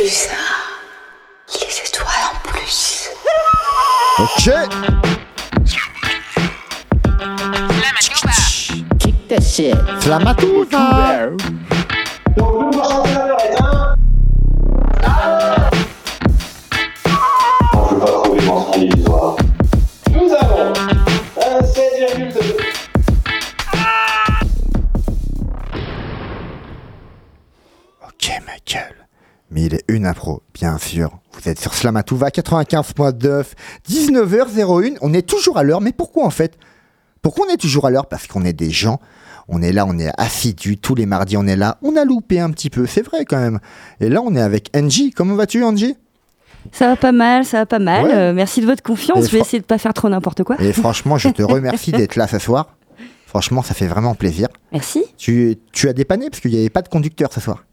plus. Les étoiles en plus. Ok. Kick that shit. Flamatouva. Il est une impro, bien sûr. Vous êtes sur Slamatouva 95.9, 19h01. On est toujours à l'heure, mais pourquoi en fait? Pourquoi on est toujours à l'heure? Parce qu'on est des gens. On est là, on est assidus. Tous les mardis, on est là. On a loupé un petit peu, c'est vrai quand même. Et là, on est avec Angie. Comment vas-tu, Angie? Ça va pas mal, ça va pas mal. Ouais. Euh, merci de votre confiance. Et Je vais essayer de pas faire trop n'importe quoi. Et franchement, je te remercie d'être là ce soir. Franchement, ça fait vraiment plaisir. Merci. Tu, tu as dépanné parce qu'il n'y avait pas de conducteur ce soir.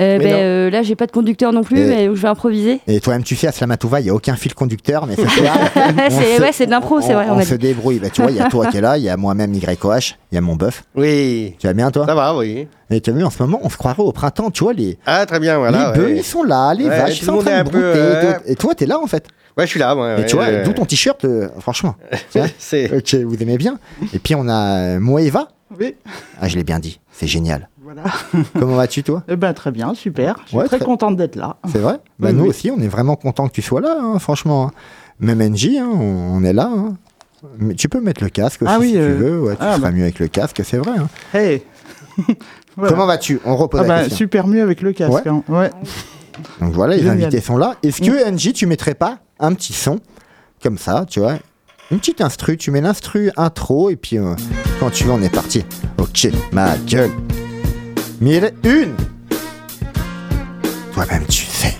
Euh, ben, euh, là, j'ai pas de conducteur non plus, Et- mais je vais improviser. Et toi-même, tu sais, à Slamatouva, il n'y a aucun fil conducteur, mais c'est se- ouais, c'est de l'impro, c'est vrai. On, se débrouille. Bah, tu vois, il y a toi qui est là, il y a moi-même YOH, il y a mon bœuf. Oui, Tu vas bien, toi? Ça va, oui. Et tu as vu, en ce moment, on se croirait au printemps, tu vois, les, Ah, très bien, voilà. les bœufs, ils sont là, les Ouais, vaches, ils sont en train de peu, brouter. euh, Et toi, t'es là, en fait? Ouais, je suis là, ouais. Et tu vois, d'où ton t-shirt, euh, franchement. C'est. ok, vous aimez bien? Et puis, on a Moeva. Oui, Ah, je l'ai bien dit, c'est génial. Voilà. Comment vas-tu, toi? Eh ben, très bien, super. Je suis Ouais, très, très- contente d'être là. C'est vrai? Bah, Oui, Nous oui. aussi, on est vraiment content que tu sois là, hein, franchement. hein. Même NJ, hein, on, est là. hein. Mais tu peux mettre le casque aussi Ah oui, si tu euh, veux. Ouais, tu ah, seras bah. mieux avec le casque, c'est vrai. Hey Voilà. Comment vas-tu? On repose Ah la bah, question. super mieux avec le casque. Ouais. Donc voilà, les Génial. invités sont là. Est-ce que NJ, tu mettrais pas un petit son comme ça, tu vois? Une petite instru, tu mets l'instru intro et puis euh, quand tu veux, on est parti. Ok, ma gueule. Mille une Toi-même, tu sais.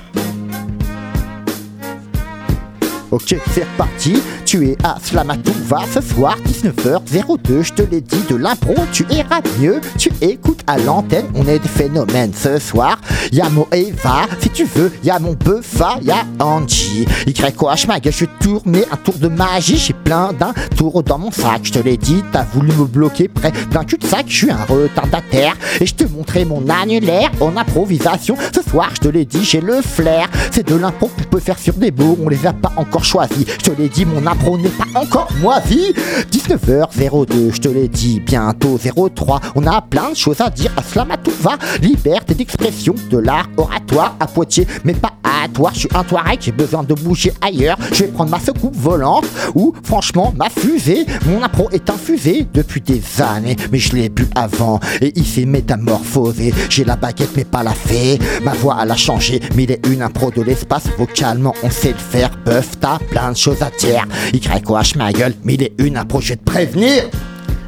Ok, c'est reparti. Tu es à Slamatouva ce soir, 19h02. Je te l'ai dit, de l'impro, tu iras mieux. Tu écoutes à l'antenne, on est des phénomènes ce soir. Y'a mon Eva, si tu veux, y'a mon Buffa, y'a Angie. YOH, ma gueule, je suis tourné un tour de magie. J'ai plein d'un tour dans mon sac. Je te l'ai dit, t'as voulu me bloquer près d'un cul-de-sac. Je suis un retardataire et je te montrais mon annulaire en improvisation. Ce soir, je te l'ai dit, j'ai le flair. C'est de l'impro qu'on peut faire sur des mots, on les a pas encore choisis. Je te l'ai dit, mon n'est pas encore moisi. 19h02, je te l'ai dit, bientôt 03. On a plein de choses à dire à Slamatouva. Liberté d'expression, de l'art oratoire à Poitiers, mais pas à toi. Je suis un Touareg, j'ai besoin de bouger ailleurs. Je vais prendre ma secoupe volante ou franchement ma fusée. Mon impro est infusé depuis des années, mais je l'ai bu avant et il s'est métamorphosé. J'ai la baguette mais pas la fée. Ma voix elle a changé, mais il est une impro de l'espace. Vocalement on sait le faire. Bœuf, t'as plein de choses à dire. YOH ma gueule, mais il est une vais te prévenir.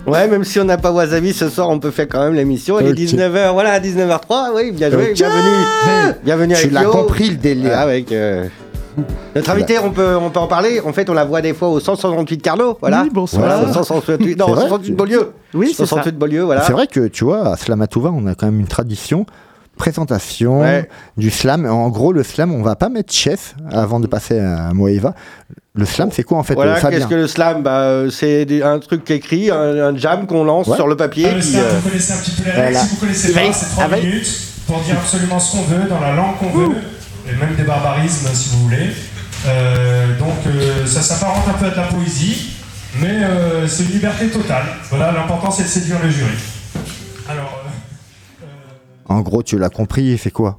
Ouais, même si on n'a pas Wasabi ce soir, on peut faire quand même l'émission. Il est 19h, voilà, 19h03. Oui, bien joué, bienvenue. Bienvenue Tu l'as compris le délire. Ah, avec. euh, Notre invité, on peut, on peut en parler. En fait, on la voit des fois au 168 Carlo, voilà. Oui, bonsoir. Voilà, au 168, non, C'est au vrai 168 Beaulieu. Oui, c'est ça. 168 Beaulieu, voilà. C'est vrai que tu vois, à Slamatouva, on a quand même une tradition. Présentation Ouais. du slam. En gros, le slam, on va pas mettre chef avant de passer à Moeva. Le slam, c'est quoi en fait, Voilà, Fabien qu'est-ce que le slam? Bah, euh, C'est un truc écrit, un, un jam qu'on lance Ouais. sur le papier. Ah, le slam, euh, vous connaissez un petit peu les règles. voilà. Si vous connaissez pas, c'est 3 ah, vas-y. minutes pour dire absolument ce qu'on veut, dans la langue qu'on veut, et même des barbarismes si vous voulez. Euh, donc euh, ça s'apparente un peu à de la poésie, mais euh, c'est une liberté totale. Voilà, l'important c'est de séduire le jury. En gros, tu l'as compris, c'est quoi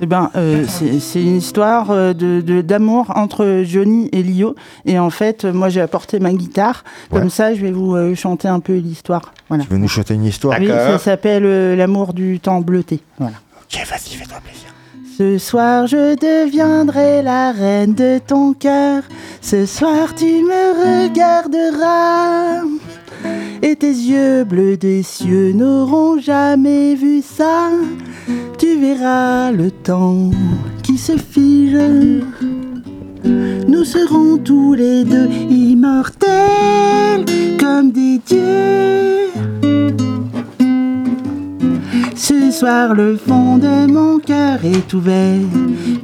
Eh ben, euh, c'est une histoire euh, de de- d'amour entre Johnny et Lio. Et en fait, euh, moi, j'ai apporté ma guitare. Ouais. Comme ça, je vais vous euh, chanter un peu l'histoire. Voilà. Tu veux nous chanter une histoire Oui, ça s'appelle euh, L'amour du temps bleuté. Voilà. Ok, vas-y, fais-toi plaisir. Ce soir, je deviendrai la reine de ton cœur. Ce soir, tu me regarderas. Et tes yeux bleus des cieux n'auront jamais vu ça. Tu verras le temps qui se fige. Nous serons tous les deux immortels comme des dieux. Ce soir, le fond de mon cœur est ouvert.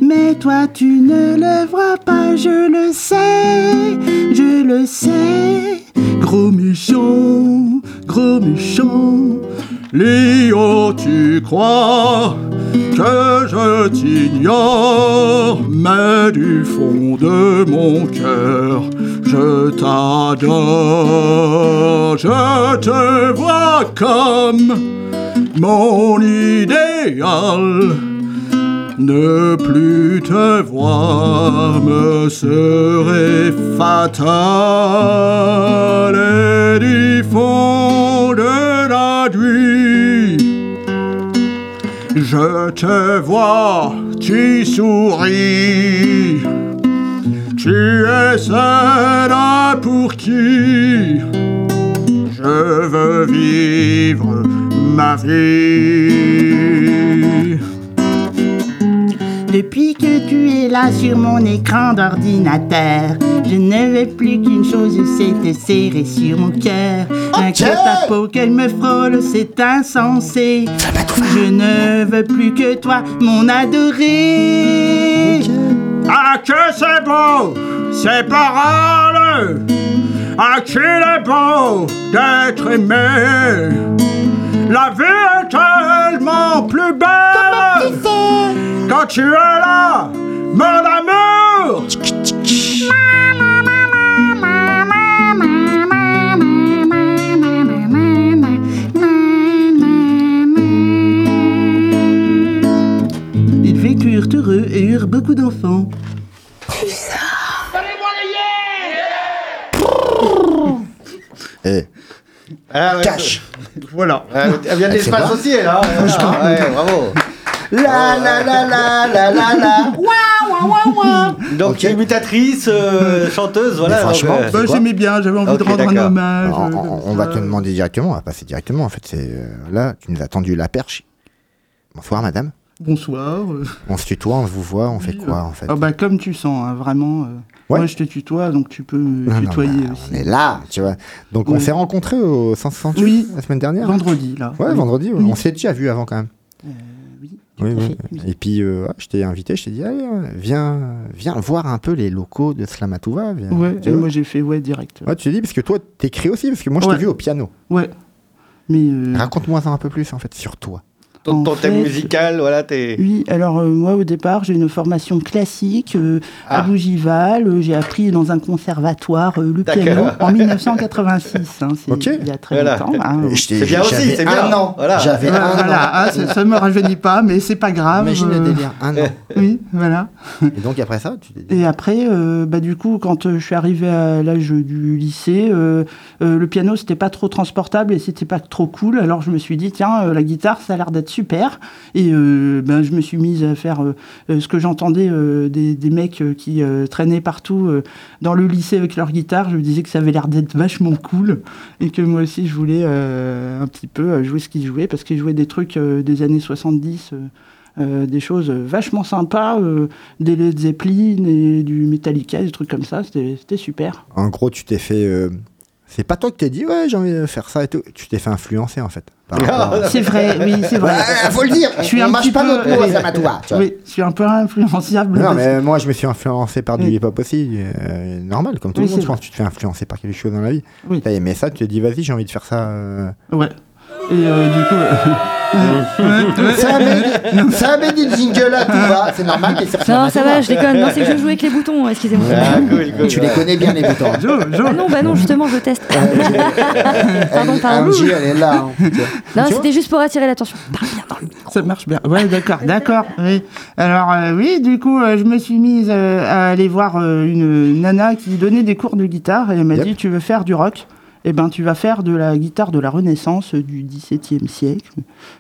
Mais toi, tu ne le vois pas, je le sais, je le sais. Gros méchant, gros méchant, Léo, tu crois que je t'ignore, mais du fond de mon cœur, je t'adore. Je te vois comme mon idéal. Ne plus te voir me serait fatal et du fond de la nuit. Je te vois, tu souris. Tu es celle pour qui je veux vivre Depuis que tu es là sur mon écran d'ordinateur, je ne veux plus qu'une chose, c'est te serrer sur mon cœur. Un ta peau qu'elle me frôle, c'est insensé. Je ne veux plus que toi, mon adoré. Ah que c'est beau, ces paroles? Ah qu'il est beau d'être aimé? La vie est tellement plus belle Quand tu es là, mon amour. Ils vécurent heureux et eurent beaucoup d'enfants. Eh, Ah, ouais, cash Voilà. Elle vient de Elle sait l'espace aussi, elle, hein Ah, Ouais, bravo. La la la la la la la Donc, Ok. imitatrice, euh, chanteuse, voilà. Mais franchement, euh, Bah, J'aimais bien, j'avais envie de rendre un hommage. on, euh, on- comme on va te demander directement, on va passer directement en fait. C'est euh, là, tu nous as tendu la perche. Bonsoir madame. Bonsoir. On se tutoie, on se vous voit, on fait Oui, quoi en fait Ah bah comme tu sens, hein, vraiment. Euh, Ouais. Moi je te tutoie, donc tu peux me Non, non, tutoyer bah, aussi. On est là, tu vois. Donc on s'est rencontrés au 168 Oui. la semaine dernière. Vendredi là. Ouais, Oui. vendredi. On s'est déjà vu avant quand même. oui, Oui. Et puis euh, je t'ai invité, je t'ai dit allez, ouais, viens, viens voir un peu les locaux de Slamatouva. Viens. Ouais, et moi j'ai fait ouais direct. Ouais, tu t'es dit parce que toi t'écris aussi parce que moi je t'ai vu au piano. Ouais. Mais euh, Raconte-moi un peu plus en fait sur toi. Ton, thème fait- musical, voilà, t'es. oui, alors euh, moi au départ j'ai une formation classique euh, à Ah. Bougival. Euh, j'ai appris dans un conservatoire euh, le D'accord. piano en 1986. hein, c'est Ok. il y a très Voilà. longtemps. hein. Et je t'ai- C'est bien aussi, c'est bien. Un an. Voilà. J'avais un voilà, an. ah, ça, ça me rajeunit pas, mais c'est pas grave. Imagine le délire, un an. Oui, voilà. Et donc après ça, tu t'es dit. Et après, euh, bah, du coup, quand euh, je suis arrivé à l'âge du lycée, euh, euh, le piano, c'était pas trop transportable et c'était pas trop cool. Alors je me suis dit, tiens, euh, la guitare, ça a l'air d'être super. Et euh, ben, je me suis mise à faire euh, ce que j'entendais euh, des, mecs qui traînaient partout dans le lycée avec leur guitare. Je me disais que ça avait l'air d'être vachement cool et que moi aussi, je voulais un petit peu jouer ce qu'ils jouaient parce qu'ils jouaient des trucs des années 70. euh, euh, des choses vachement sympas, des Led Zeppelin et du Metallica, des trucs comme ça, c'était super. En gros, tu t'es fait. C'est pas toi qui t'es dit ouais j'ai envie de faire ça et tout. Tu t'es fait influencer en fait. à- C'est vrai, oui, c'est vrai. Ouais, faut le dire. Je suis on un pas peu- notre mot à oui. Je suis un peu influenciable. Non, mais moi, je me suis influencé par du Oui. hip-hop aussi. euh, normal, comme tout Oui, le monde, je pense. Tu te fais influencer par quelque chose dans la vie. Oui. T'as aimé ça, tu te dis, vas-y, j'ai envie de faire ça. euh. Ouais. Et euh, du coup. Ça met, ça met des jingles à tout va, c'est normal, mais c'est Non, ça va, je déconne. Non, c'est que je joue avec les boutons, excusez-moi. Ah, cool, cool. Tu les connais bien, les boutons. Jo, Jo. Ah non, bah non, justement, je teste. Pardon, pardon. Elle est là. hein. Non, Tu c'était juste pour attirer l'attention. Parle bien dans le micro. Ça marche bien. Ouais, d'accord, d'accord. Oui. Alors, euh, oui, du coup, euh, je me suis mise euh, à aller voir euh, une nana qui donnait des cours de guitare et elle m'a Yep. dit Tu veux faire du rock? Eh ben, tu vas faire de la guitare de la Renaissance euh, du XVIIe siècle,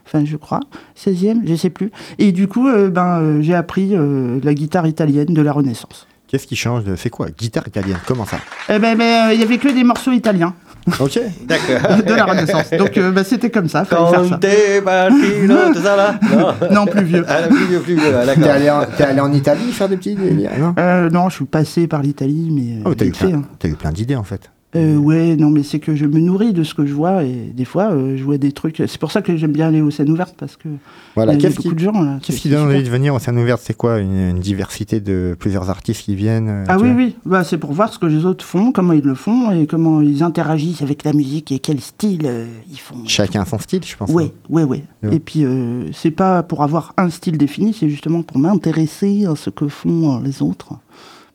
enfin, je crois, 16e, je sais plus. Et du coup, euh, ben, euh, j'ai appris euh, la guitare italienne de la Renaissance. Qu'est-ce qui change. C'est quoi Guitare italienne, comment ça? Eh ben, ben, euh, il y avait que des morceaux italiens Ok. D'accord. de la Renaissance. Donc, euh, ben, c'était comme ça, fallait faire ça. Conte, Martino, tout ça là? Non. Non, plus vieux. Ah, plus vieux, plus vieux, T'es allé, en... t'es allé en Italie faire des petits délires non? Euh, non, je suis passé par l'Italie, mais Oh, t'as eu, vite fait, plein... hein. t'as eu plein d'idées en fait. Euh, ouais, non, mais c'est que je me nourris de ce que je vois et des fois, euh, je vois des trucs. C'est pour ça que j'aime bien aller aux scènes ouvertes parce que Voilà, il y a beaucoup qui, de gens. là, qu'est-ce qui donne envie de venir en scène ouverte C'est quoi une, une diversité de plusieurs artistes qui viennent euh, Ah oui, oui, bah, c'est pour voir ce que les autres font, comment ils le font et comment ils interagissent avec la musique et quel style euh, ils font. Chacun son style, je pense. Ouais, ouais. Ouais. Et puis, c'est pas pour avoir un style défini, c'est justement pour m'intéresser à ce que font les autres,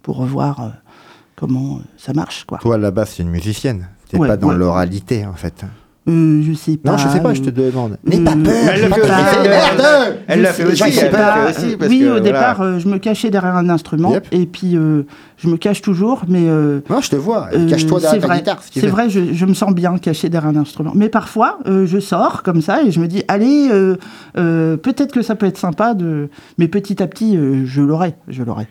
pour voir euh, comment euh, ça marche, quoi. Toi, à la base, c'est une musicienne. T'es Ouais, pas dans ouais. l'oralité, en fait. Euh, je sais pas. non, je sais pas, je te euh, demande. N'aie pas peur, Elle le n'aie fait pas aussi, peur. elle- Merde Elle l'a fait aussi, je sais elle l'a pas. fait aussi. parce oui, que, au voilà. départ, euh, je me cachais derrière un instrument Yep. et puis euh, je me cache toujours, mais euh, Non, je te vois. Cache-toi c'est derrière ta vrai. guitare, si tu C'est vrai, je, je me sens bien caché derrière un instrument. Mais parfois, euh, je sors comme ça et je me dis, allez, euh, euh, peut-être que ça peut être sympa de. Mais petit à petit, euh, je l'aurai, je l'aurai.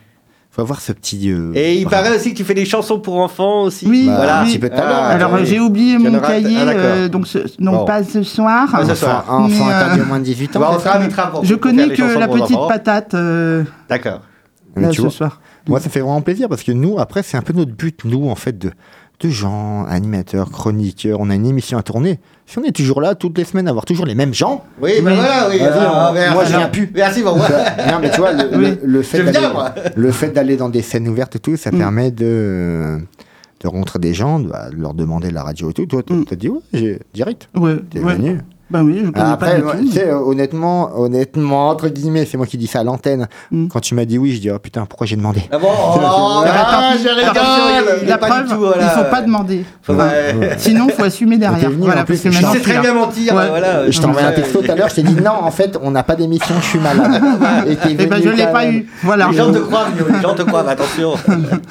Faut avoir ce petit. euh, Et il bras. paraît aussi que tu fais des chansons pour enfants aussi. Oui, Bah, voilà. un oui. petit peu. Ah, Alors, oui. euh, j'ai oublié mon cahier, ah, euh, donc ce- Bon. pas ce soir. Ah, ce soir. enfant Mais, euh, interdit au moins de 18 ans. On se pour- Je pour faire connais que la petite patate euh, D'accord. Là ce vois, soir. Moi, ça fait vraiment plaisir parce que nous, après, c'est un peu notre but, nous, en fait, de, de gens, animateurs, chroniqueurs. On a une émission à tourner. Si on est toujours là toutes les semaines, avoir toujours les mêmes gens. Oui, ben voilà, oui. Moi, je viens plus. Merci, bon, ouais. non, mais tu vois, le, le- le fait d'aller- moi. le fait d'aller dans des scènes ouvertes et tout, ça Mm. permet de, de rencontrer des gens, de, bah, de leur demander la radio et tout. Toi, t'as Mm. dit, ouais, j'ai direct. Ouais, T'es ouais. venu. Bah oui, je connais Après, pas du tout. tu sais, honnêtement, honnêtement, entre guillemets, c'est moi qui dis ça à l'antenne. Mm. Quand tu m'as dit oui, je dis, oh putain, pourquoi j'ai demandé? Ah bon, oh, Ah, je rigole, la preuve, du tout, voilà. il faut pas demander. Faut pas- Ouais. Sinon, faut assumer derrière. Venu, en Voilà, plus, parce que je sais très bien mentir, Ouais. voilà. Je t'ai envoyé un texto tout à l'heure, je t'ai dit non, en fait, on n'a pas d'émission, je suis malade. Et t'es Eh ben, venu je l'ai pas eu. Voilà. Les gens te croient, les gens te croient, attention.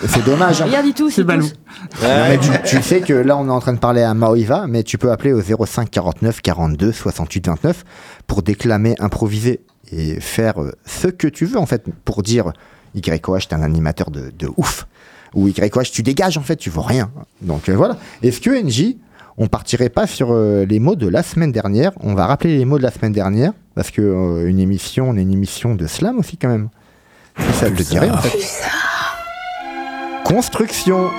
C'est dommage. hein. Regarde, dit tout, C'est tu, tu sais que là, on est en train de parler à Maoiva, mais tu peux appeler au 05 49 42 68 29 pour déclamer, improviser et faire euh, ce que tu veux, en fait, pour dire YOH, t'es un animateur de, de ouf. Ou YOH, tu dégages, en fait, tu vois rien. Donc euh, voilà. Est-ce que NJ, on partirait pas sur euh, les mots de la semaine dernière? On va rappeler les mots de la semaine dernière, parce que euh, une émission, on est une émission de slam aussi, quand même. Ça le dirait, en fait. Construction.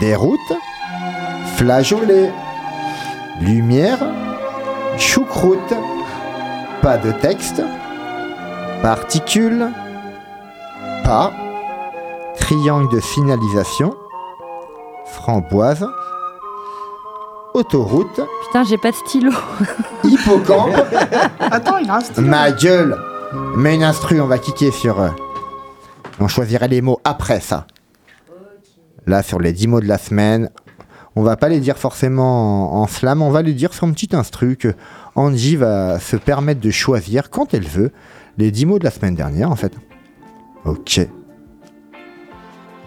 Déroute. Flageolet. Lumière. Choucroute. Pas de texte. Particules. Pas. Triangle de signalisation. Framboise. Autoroute. Putain, j'ai pas de stylo. Hippocampe. Attends, il reste. Ma gueule Mets une instru, on va kicker sur... euh, On choisira les mots après ça. Là, sur les 10 mots de la semaine, on va pas les dire forcément en, slam, on va les dire sur une petite instru que Angie va se permettre de choisir quand elle veut les 10 mots de la semaine dernière, en fait. Ok.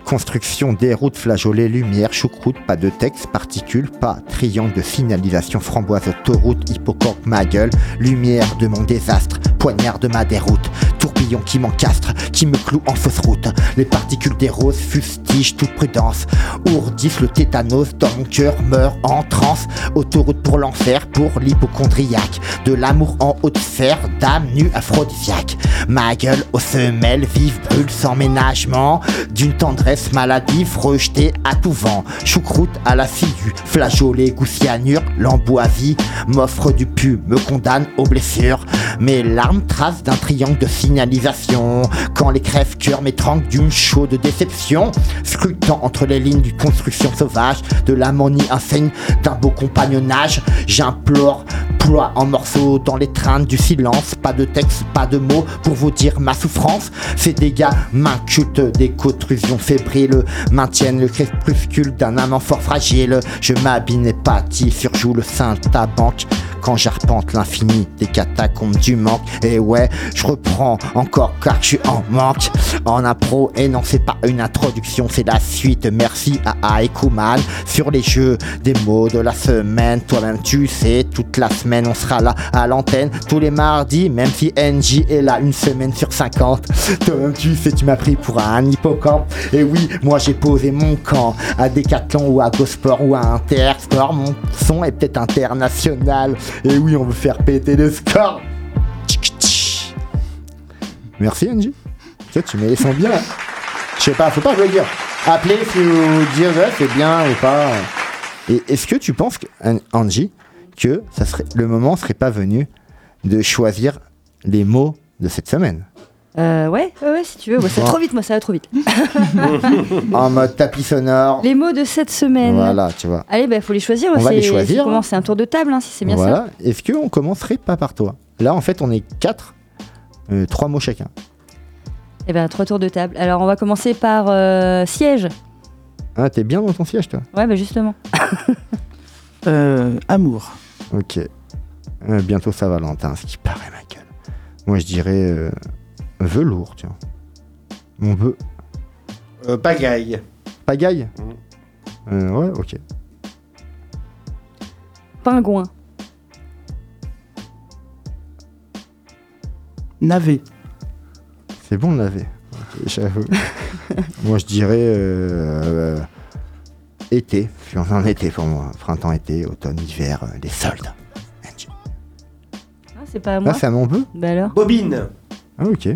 Construction, déroute, flageolet, lumière, choucroute, pas de texte, particules, pas, triangle de signalisation, framboise, autoroute, hippocampe, ma gueule, lumière de mon désastre, poignard de ma déroute, tourbillon qui m'encastre, qui me cloue en fausse route, les particules des roses fustigent toute prudence, ourdissent le tétanos dans mon cœur, meurt en transe, autoroute pour l'enfer, pour l'hypochondriaque, de l'amour en haute sphère, dame nue aphrodisiaque, ma gueule aux semelles vive brûle sans ménagement, d'une tendresse maladive rejetée à tout vent, choucroute à la figure, flageolet, goussianure, l'emboisie, m'offre du pu, me condamne aux blessures, mes larmes tracent d'un triangle de signalisation, quand les crèves-cœurs m'étranglent d'une chaude déception, scrutant entre les lignes d'une construction sauvage, de l'ammonie insaigne d'un beau compagnonnage, j'implore, ploie en morceaux dans l'étreinte du silence, pas de texte, pas de mots pour vous dire ma souffrance, ces dégâts m'incultent des contrusions maintiennent le crépuscule d'un amant fort fragile, je m'habille n'épathie, surjoue le saint à banque, quand j'arpente l'infini des catacombes du manque. Et ouais, je reprends encore car je suis en manque. En impro, et non, c'est pas une introduction, c'est la suite. Merci à Aikuman sur les jeux des mots de la semaine. Toi-même, tu sais, toute la semaine, on sera là à l'antenne tous les mardis, même si NJ est là une semaine sur 50. Toi-même, tu sais, tu m'as pris pour un hippocampe. Et oui, moi j'ai posé mon camp à Decathlon ou à Gosport ou à Intersport. Mon son est peut-être international. Et oui, on veut faire péter le score. Merci Angie. Tu sais, tu mets les sons bien. Je sais pas, faut pas le dire. Appelez si vous dire c'est bien ou pas. Et est-ce que tu penses, Angie, que ça serait, le moment serait pas venu de choisir les mots de cette semaine? Euh, ouais, ouais, ouais, si tu veux. Ouais, c'est trop vite, moi, ça va trop vite. En mode tapis sonore. Les mots de cette semaine. Voilà, tu vois. Allez, bah, faut les choisir. On va c'est- les choisir, c'est hein. C'est un tour de table, hein, si c'est bien voilà. ça. Est-ce qu'on commencerait pas par toi? Là, en fait, on est quatre, euh, trois mots chacun. Eh ben, trois tours de table. Alors, on va commencer par euh, siège. Ah, t'es bien dans ton siège, toi? Ouais, bah, justement. Euh, amour. Ok. Euh, bientôt Saint-Valentin, ce qui paraît, ma gueule. Moi, je dirais euh, velours, tiens. Mon vœu. Euh, pagaille. Pagaille Euh, Ouais, ok. Pingouin. Navet. C'est bon, on. Ok, j'avoue. moi, je dirais euh, euh, été. Je suis en été pour moi. Printemps, été, automne, hiver, euh, les soldes. Ah, c'est pas à moi. Là, c'est à mon vœu Bah alors Bobine. Ah, ok.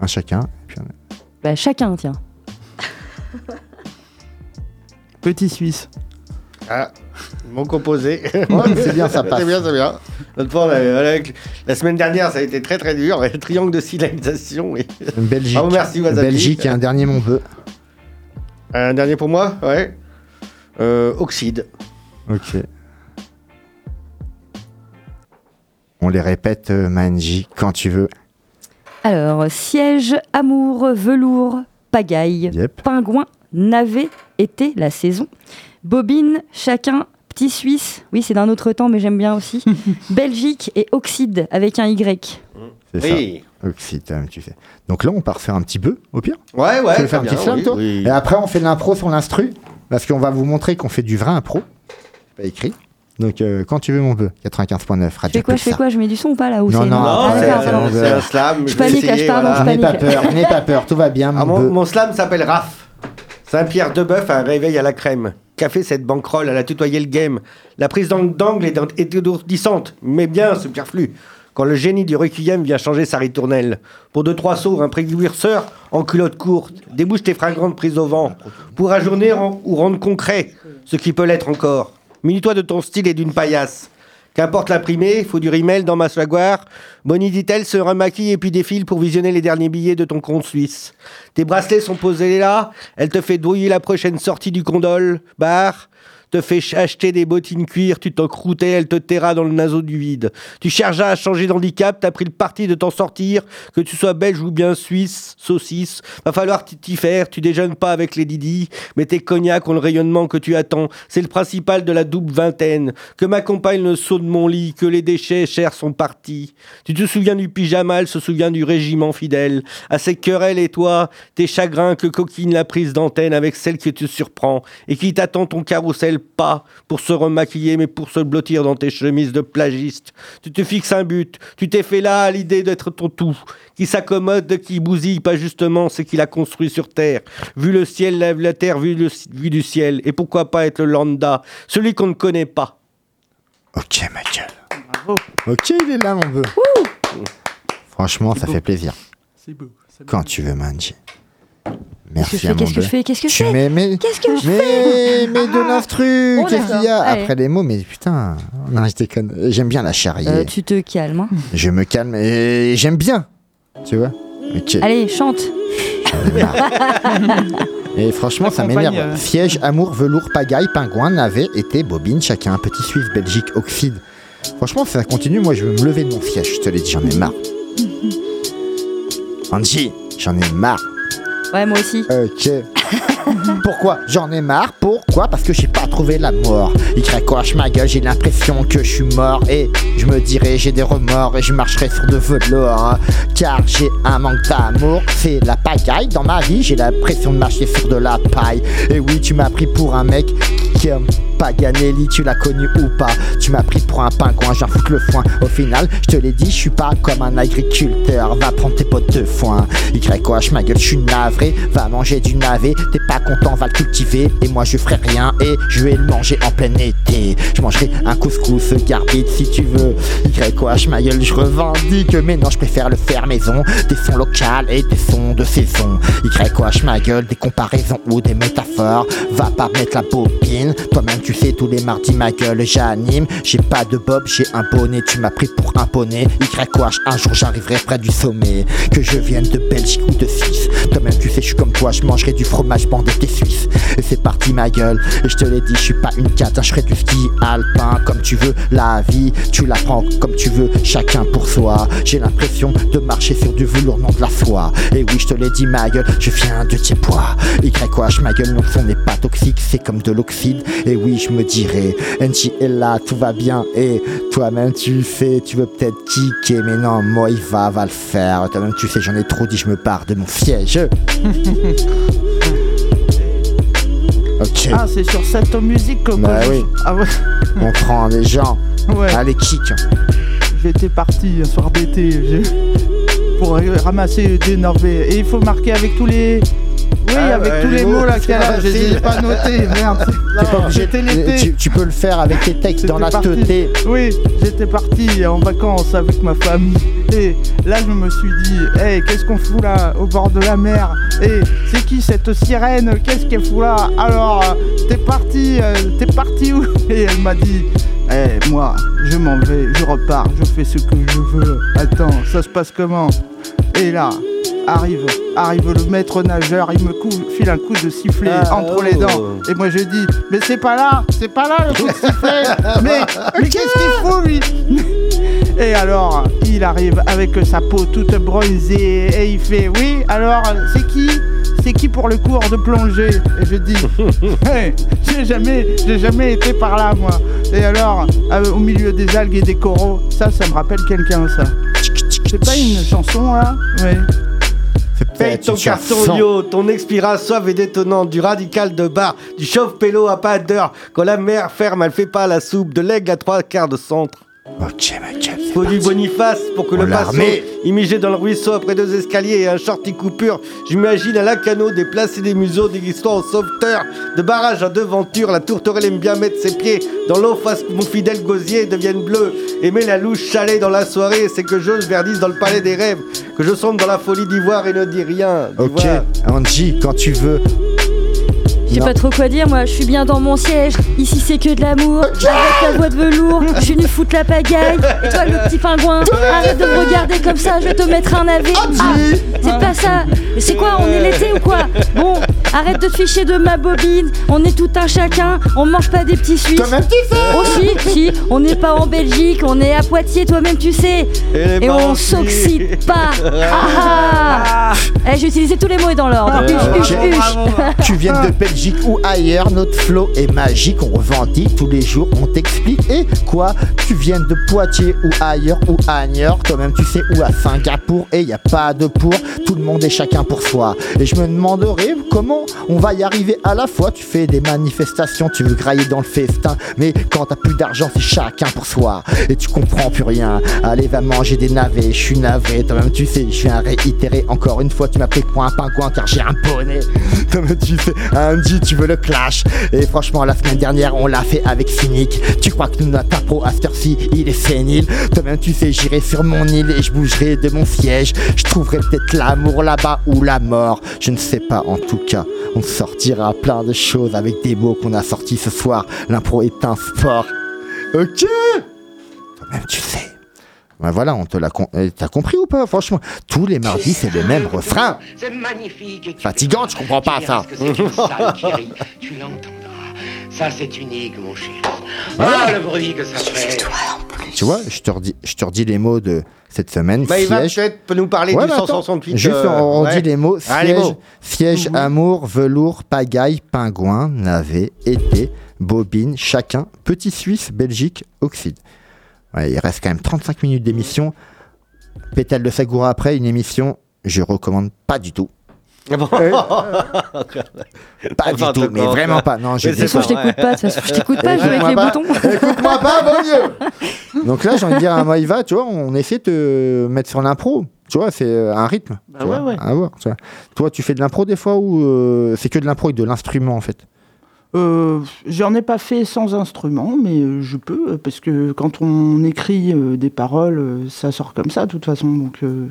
Un chacun. et puis a- Bah, chacun, tiens. Petit Suisse. Ah, mon composé. Ouais, c'est bien, ça passe. C'est bien, c'est bien. L'autre fois, on avait- avec- la semaine dernière, ça a été très très dur. Le triangle de signalisation. Et... Belgique. Ah, merci, Wasabi. Belgique et un dernier mon vœu. Un dernier pour moi Ouais. Euh, oxyde. Ok. On les répète, euh, Manji, quand tu veux. Alors, siège, amour, velours, pagaille, Yep. pingouin, navet, été, la saison, bobine, chacun, petit suisse, oui c'est d'un autre temps mais j'aime bien aussi, Belgique et oxyde avec un Y. C'est Oui. ça. Occitane, tu sais. Donc là, on part faire un petit peu, au pire. Ouais, ouais. tu veux faire un petit slam, oui, toi oui. Et après, on fait de l'impro sur l'instru. Parce qu'on va vous montrer qu'on fait du vrai impro. C'est pas écrit. Donc, euh, quand tu veux, mon peu. 95.9, Je Radio fais quoi, je fais quoi? Je mets du son ou pas là ou Non, c'est- non, Non, Ah, c'est pardon. un slam. Je panique, je pars, voilà. je N'aie pas panique. peur, n'aie pas peur, tout va bien, mon Ah, mon, slam s'appelle Raph. Saint-Pierre de Bœuf a un réveil à la crème. Café cette banquerolle, elle a tutoyé le game. La prise d'angle est étourdissante, mais bien superflue. Quand le génie du requiem vient changer sa ritournelle. Pour deux, trois sauts, un précurseur en culotte courte. Débouche tes fragrantes prises au vent. Pour ajourner en- ou rendre concret ce qui peut l'être encore. Munis-toi de ton style et d'une paillasse. Qu'importe l'imprimé, faut du rimel dans ma saguare. Bonnie dit-elle se remaquille et puis défile pour visionner les derniers billets de ton compte suisse. Tes bracelets sont posés là, elle te fait douiller la prochaine sortie du condol, bar, te fait ch- acheter des bottines cuir, tu t'en croûtais, elle te terra dans le naseau du vide. Tu cherchas à changer d'handicap, t'as pris le parti de t'en sortir, que tu sois belge ou bien suisse, saucisse, va falloir t'y- faire, tu déjeunes pas avec les Didi, mais tes cognacs ont le rayonnement que tu attends, c'est le principal de la double vingtaine, que ma compagne ne saute de mon lit, que les déchets chers sont partis. Tu te souviens du pyjama, elle se souvient du régiment fidèle, à ces querelles et toi, tes chagrins que coquine la prise d'antenne avec celle qui te surprend, et qui t'attend ton carrousel pas pour se remaquiller, mais pour se blottir dans tes chemises de plagiste. Tu te fixes un but, tu t'es fait là à l'idée d'être ton tout, qui s'accommode, qui bousille pas justement ce qu'il a construit sur terre. Vu le ciel, lève la terre, vu, le, vu du ciel, et pourquoi pas être le lambda, celui qu'on ne connaît pas. Ok, ma gueule. Ok, il est là, mon bœuf. Franchement, ça fait plaisir. C'est beau. Quand tu veux, Manji. Qu'est-ce que Merci Qu'est-ce que je fais Qu'est-ce que je fais mais, Qu'est-ce que je fais mais, mais de l'instru, Oh, qu'est-ce qu'il y a. Allez. Après les mots, mais putain, non, je déconne. J'aime bien la charrier. Euh, Tu te calmes. hein. Je me calme et j'aime bien. Tu vois. Allez, chante. Et franchement, ça m'énerve. euh. Siège, amour, velours, pagaille, pingouin, navet, été, bobine, chacun un petit suisse, Belgique, oxyde. Franchement, ça continue, moi je veux me lever de mon siège, je te l'ai dit, j'en ai marre. Angie, j'en ai marre. Ouais, moi aussi. Ok. Pourquoi J'en ai marre? Pourquoi? Parce que j'ai pas trouvé la mort. Il craquage ma gueule, j'ai l'impression que je suis mort. Et je me dirais, j'ai des remords et je marcherai sur de velours. Car j'ai un manque d'amour. C'est la pagaille dans ma vie. J'ai l'impression de marcher sur de la paille. Et oui, tu m'as pris pour un mec qui, Paganelli, tu l'as connu ou pas? Tu m'as pris pour un pingouin, j'en foutre le foin. Au final, je te l'ai dit, je suis pas comme un agriculteur. Va prendre tes potes de foin. YH, ma gueule, je suis navré. Va manger du navet, t'es pas content, va le cultiver. Et moi, je ferai rien et je vais le manger en plein été. Je mangerai un couscous garbite si tu veux. YH, ma gueule, je revendique. Mais non, je préfère le faire maison. Des sons locales et des sons de saison. YH, ma gueule, des comparaisons ou des métaphores. Va pas mettre la bobine. Toi-même, tu sais, tous les mardis, ma gueule, j'anime. J'ai pas de bob, j'ai un bonnet. Tu m'as pris pour un poney. YH, un jour j'arriverai près du sommet. Que je vienne de Belgique ou de Suisse. Toi-même, tu sais, je suis comme toi, je mangerai du fromage bandé des Suisses. Et c'est parti, ma gueule. Et je te l'ai dit, je suis pas une cata, je ferai du ski alpin comme tu veux. La vie, tu la prends comme tu veux, chacun pour soi. J'ai l'impression de marcher sur du velours, non de la foi. Et oui, je te l'ai dit, ma gueule, je viens de Tiépois. YH, ma gueule, non, son n'est pas toxique, c'est comme de l'oxyde. Et oui, je me dirais, NG est là, tout va bien. Et toi-même, tu sais, tu veux peut-être kicker, mais non, moi, il va, va le faire. Toi-même, tu sais, j'en ai trop dit, je me barre de mon siège. ok. Ah, c'est sur cette musique que Bah oui. Ah ouais. On prend les gens. Ouais. Allez, kick. J'étais parti un soir d'été pour ramasser des Norvégiens. Et il faut marquer avec tous les. Oui, Ah, avec tous les mots, là qu'il y a là. pas Je les ai facile. pas notés, merde. C'était l'été. Tu, tu peux le faire avec tes textes dans la J'étais teuté. Oui, j'étais parti en vacances avec ma famille. Et là, je me suis dit, hey, qu'est-ce qu'on fout là, au bord de la mer? Et c'est qui cette sirène? Qu'est-ce qu'elle fout là? Alors, t'es parti, euh, t'es parti où? Et elle m'a dit, hey, moi, je m'en vais, je repars, je fais ce que je veux. Attends, ça se passe comment? Et là, arrive, arrive le maître nageur, il me cou- file un coup de sifflet Ah, entre les oh. dents. Et moi je dis, mais c'est pas là, c'est pas là le coup de sifflet. mais mais qu'est-ce qu'il faut lui? Et alors, il arrive avec sa peau toute bronzée et il fait, oui, alors c'est qui? C'est qui pour le cours de plongée? Et je dis, Hey, j'ai jamais, j'ai jamais été par là moi. Et alors, euh, au milieu des algues et des coraux, ça, ça me rappelle quelqu'un ça. C'est pas une chanson là? Oui. Paye ton carton yo, ton expira soif et détonnante, du radical de bar, du chauffe-pélo à pas d'heure. Quand la mer ferme, elle fait pas la soupe, de l'aigle à trois quarts de centre. Faut du Boniface pour que le passant immigré dans le ruisseau après deux escaliers et un shorty coupure. J'imagine à la canot déplacer des museaux, des histoires au sauveteur, de barrage à devanture. La tourterelle aime bien mettre ses pieds dans l'eau face que mon fidèle gosier devienne bleu. Aimer la louche chalet dans la soirée, c'est que j'ose verdisse dans le palais des rêves, que je sombre dans la folie d'ivoire et ne dis rien. Ok. Angie, quand tu veux. Je sais Non. pas trop quoi dire, moi je suis bien dans mon siège. Ici c'est que de l'amour. Avec ta voix de velours, je suis venu foutre la pagaille. Et toi le petit pingouin, arrête de me regarder comme ça, je vais te mettre un navet. Ah, c'est pas ça. C'est quoi, on est l'été ou quoi? Bon, arrête de te ficher de ma bobine. On est tout un chacun, on mange pas des petits Suisses. Toi-même, tu sais. Oh si, si, on n'est pas en Belgique, on est à Poitiers, toi-même tu sais. Et on s'oxyde pas. Ah, ah. Eh, J'ai utilisé tous les mots dans l'ordre. Euh, huche. Tu viens de Belgique ou ailleurs, notre flow est magique, on revendique tous les jours, on t'explique. Et quoi Tu viens de Poitiers ou ailleurs ou ailleurs, toi-même tu sais où à Singapour et y a pas de pour, tout le monde est chacun pour soi. Et je me demanderais comment on va y arriver à la fois. Tu fais des manifestations, tu veux grailler dans le festin, mais quand t'as plus d'argent, c'est chacun pour soi. Et tu comprends plus rien. Allez, va manger des navets, je suis navré, toi-même tu sais, je viens réitérer encore une fois, tu m'as pris pour un pingouin car j'ai un bonnet. Toi-même tu sais, Tu veux le clash. Et franchement, la semaine dernière, on l'a fait avec Cynic. Tu crois que nous, notre pro heure-ci, il est sénile? Toi-même tu sais, j'irai sur mon île et je bougerai de mon siège. Je trouverai peut-être l'amour là-bas ou la mort. Je ne sais pas, en tout cas, on sortira plein de choses avec des mots qu'on a sortis ce soir. L'impro est un sport. Ok? Toi-même tu sais. Ben voilà, on te l'a con- euh, T'as compris ou pas? Franchement, tous les mardis, c'est le même refrain. C'est magnifique. et tu Fatigant, fais- je comprends pas Tu ça. que. Tu l'entendras. Ça, c'est unique, mon chéri. Voilà. Ah, le bruit que ça fait. Tu vois, je te redis, je te redis les mots de cette semaine. Bah, il va peut-être nous parler Ouais, du mais attends, 168. Juste, euh, on ouais. dit les mots. Ah, les Siège, mots. siège amour, velours, pagaille, pingouin, navet, été, bobine, chacun, petit suisse, Belgique, oxyde. Ouais, il reste quand même 35 minutes d'émission. Pétale de Sagoura après, une émission, je recommande pas du tout. Ah Euh, Pas du tout, mais vraiment pas. Non, c'est façon, je t'écoute pas. Je t'écoute pas. Je joue avec Écoute-moi les pas. boutons. Écoute-moi pas, bon Dieu Donc là, j'ai envie de dire à Maïva, tu vois, on essaie de te mettre sur l'impro. Tu vois, c'est euh, un rythme. Bah tu ouais, vois, ouais. à voir, tu vois. Toi, tu fais de l'impro des fois ou euh, c'est que de l'impro avec de l'instrument en fait? Euh, J'en ai pas fait sans instrument, mais euh, je peux, parce que quand on écrit euh, des paroles, ça sort comme ça, de toute façon. Donc, euh,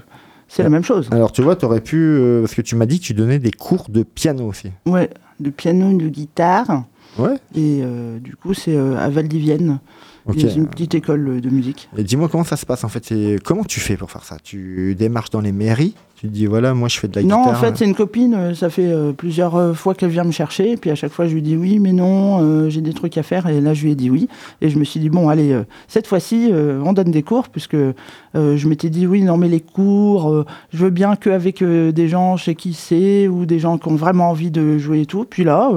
c'est la même chose. Alors, tu vois, tu aurais pu. parce que tu m'as dit que tu donnais des cours de piano aussi. Ouais, de piano, de guitare. Ouais. Et du coup, c'est à Valdivienne, Ok. dans une petite école de musique. Et dis-moi comment ça se passe en fait. Comment tu fais pour faire ça? Tu démarches dans les mairies? Tu te dis voilà, moi je fais de la non, guitare. en fait, c'est une copine, euh, ça fait euh, plusieurs euh, fois qu'elle vient me chercher, et puis à chaque fois, je lui dis oui, mais non, euh, j'ai des trucs à faire, et là, je lui ai dit oui. Et je me suis dit, bon, allez, euh, cette fois-ci, euh, on donne des cours, puisque je m'étais dit oui, non, mais les cours, je veux bien qu'avec des gens chez qui c'est, ou des gens qui ont vraiment envie de jouer et tout. Puis là,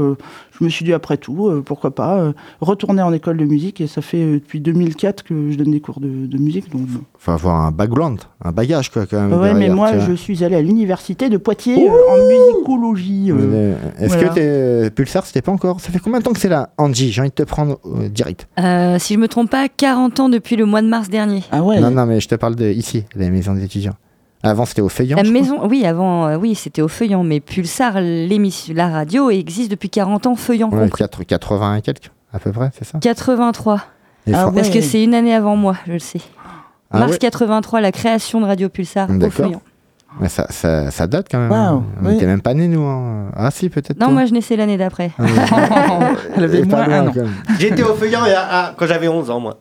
je me suis dit, après tout, pourquoi pas, retourner en école de musique, et ça fait depuis 2004 que je donne des cours de, de musique, donc bon. Faut avoir un background, un bagage quoi quand même. Ouais, mais moi, je suis allé à l'université de Poitiers euh, en musicologie. euh. Euh, Est-ce voilà. que t'es Pulsar, c'était pas encore? Ça fait combien de temps que c'est là Angie, j'ai envie de te prendre euh, direct. Euh, si je me trompe pas, 40 ans depuis le mois de mars dernier. Ah ouais Non, non, mais je te parle de ici, la maison des étudiants. Avant, c'était au Feuillant. La je crois. maison, oui, avant, euh, oui, c'était au Feuillant, mais Pulsar, l'émission, la radio existe depuis 40 ans, Feuillant Ouais, compris. 4 80 et quelques, à peu près, c'est ça? 83. Ah Parce Ouais. que c'est une année avant moi, je le sais. Ah Mars ouais 83, la création de Radio Pulsar au. Feuillant. Mais ça, ça, ça date quand même. Hein. On oui. n'était même pas nés, nous. hein. Ah, si, peut-être. Non, toi. moi je naissais l'année d'après. Ah, oui. Elle avait Et pas moins loin, un an. quand même. J'étais au feuillant il y a- quand j'avais 11 ans, moi.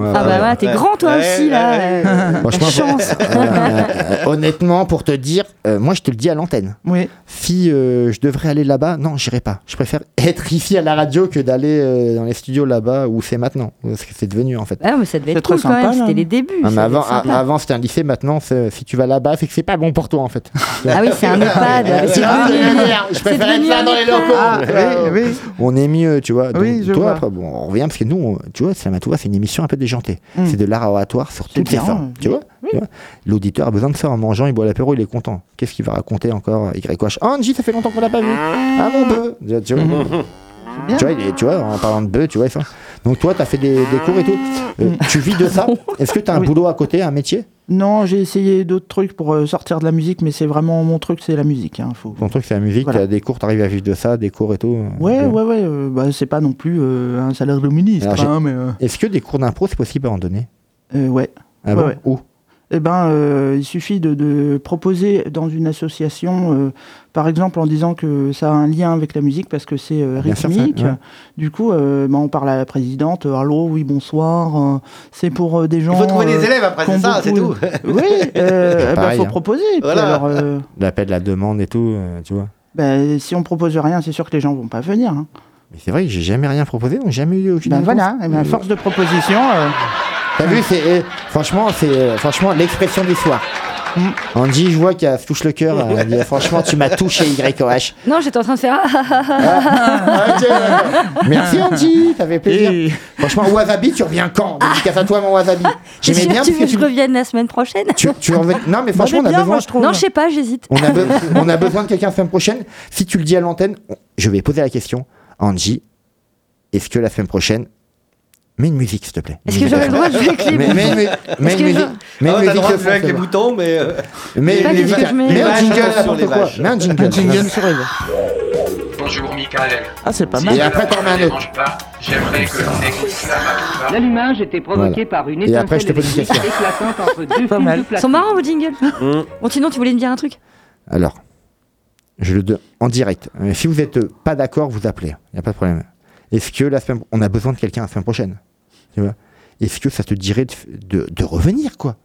Ouais, Ah bah ouais. t'es grand toi Ouais, aussi là. ouais. euh, Franchement, chance. Euh, honnêtement, pour te dire, euh, moi je te le dis à l'antenne. Oui. Si euh, je devrais aller là-bas, non, j'irai pas. Je préfère être ici à la radio que d'aller euh, dans les studios là-bas où c'est maintenant. Parce que c'est devenu en fait. Ah, mais ça devait être cool très sympa, c'était les débuts. Ah, mais avant, être sympa. a- avant c'était un lycée, maintenant si tu vas là-bas, c'est que c'est pas bon pour toi en fait. Ah oui, c'est un EHPAD. c'est Ah, devenu- je c'est préfère être devenu là dans les locaux. Ah, oui, oui. On est mieux, tu vois. Donc, toi, après, bon, on revient parce que nous, tu vois, Slamatouva, c'est une émission un peu déjantée. Mm. C'est de l'art oratoire sur toutes les bien, formes. Tu vois, L'auditeur a besoin de ça. En mangeant, il boit l'apéro, il est content. Qu'est-ce qu'il va raconter encore YH Angie, ça fait longtemps qu'on l'a pas vu. Ah mon bœuf Tu vois, tu vois, il est- tu vois, en parlant de bœuf, tu vois. fait- Donc toi, tu as fait des, des cours et tout. Euh, tu vis de ça Est-ce que tu as un boulot à côté, un métier Non, j'ai essayé d'autres trucs pour euh, sortir de la musique, mais c'est vraiment mon truc, c'est la musique. Hein, faut... Ton truc, c'est la musique. Voilà. Tu as des cours, tu arrives à vivre de ça, des cours et tout. euh, Ouais, ouais, ouais. euh, bah, c'est pas non plus euh, un salaire de ministre, hein, mais euh, Est-ce que des cours d'impro, c'est possible à en donner euh, ouais. Ah Ouais, bon ouais. Où? Eh ben, euh, il suffit de, de proposer dans une association, euh, par exemple, en disant que ça a un lien avec la musique parce que c'est euh, sûr, ça, rythmique. ouais. Du coup, euh, ben, on parle à la présidente. Allô, oui, bonsoir. c'est pour euh, des gens. Il faut trouver euh, des élèves après, c'est ça, c'est tout. Oui, euh, eh ben, Pareil, faut hein. proposer. Voilà. alors, euh, L'appel, la demande et tout, euh, tu vois. ben, si on propose rien, c'est sûr que les gens vont pas venir. hein. Mais c'est vrai que j'ai jamais rien proposé, donc jamais eu aucune Ben réponse. voilà, eh ben, force de proposition. Euh, T'as vu, c'est euh, franchement, c'est euh, franchement l'expression du soir. Mm. Andy, je vois qu'elle se touche le cœur. Elle dit, franchement, tu m'as touché, YOH. Non, j'étais en train de faire. ah, ah, ah, ok, ouais. Merci Andy, ça fait plaisir. et- Franchement, Wasabi, tu reviens quand? Dédicace à toi, mon Wasabi. J'aimais bien que tu veux que je revienne la semaine prochaine tu, tu reviens- Non, mais franchement, on a besoin. moi, je. Non, je sais pas, j'hésite. On be- on a besoin de quelqu'un la semaine prochaine. Si tu le dis à l'antenne, je vais poser la question. Angie, est-ce que la semaine prochaine, mets une musique, s'il te plaît. Est-ce que j'aurais le droit de jouer avec les boutons mets- mets- mets Est-ce une musique. Mets Ah, une musique jouer avec les boutons, mais. euh, Mets un jingle, sur les vaches. Mets un Un jingle. jingle sur les Bonjour Michael. Ah, c'est pas mal. Et après, t'en mets un autre. J'aimerais que l'on écoute. L'allumage était provoqué par une Et après, je te étincelle pose une électrique question. éclatante entre deux Pas mal. Ils sont marrants vos jingles. Hum. Bon, sinon, tu voulais me dire un truc Alors, je le donne en direct. Euh, Si vous n'êtes pas d'accord, vous appelez. Il n'y a pas de problème. Est-ce que la semaine, on a besoin de quelqu'un la semaine prochaine? Tu vois Est-ce que ça te dirait de, de- de revenir, quoi?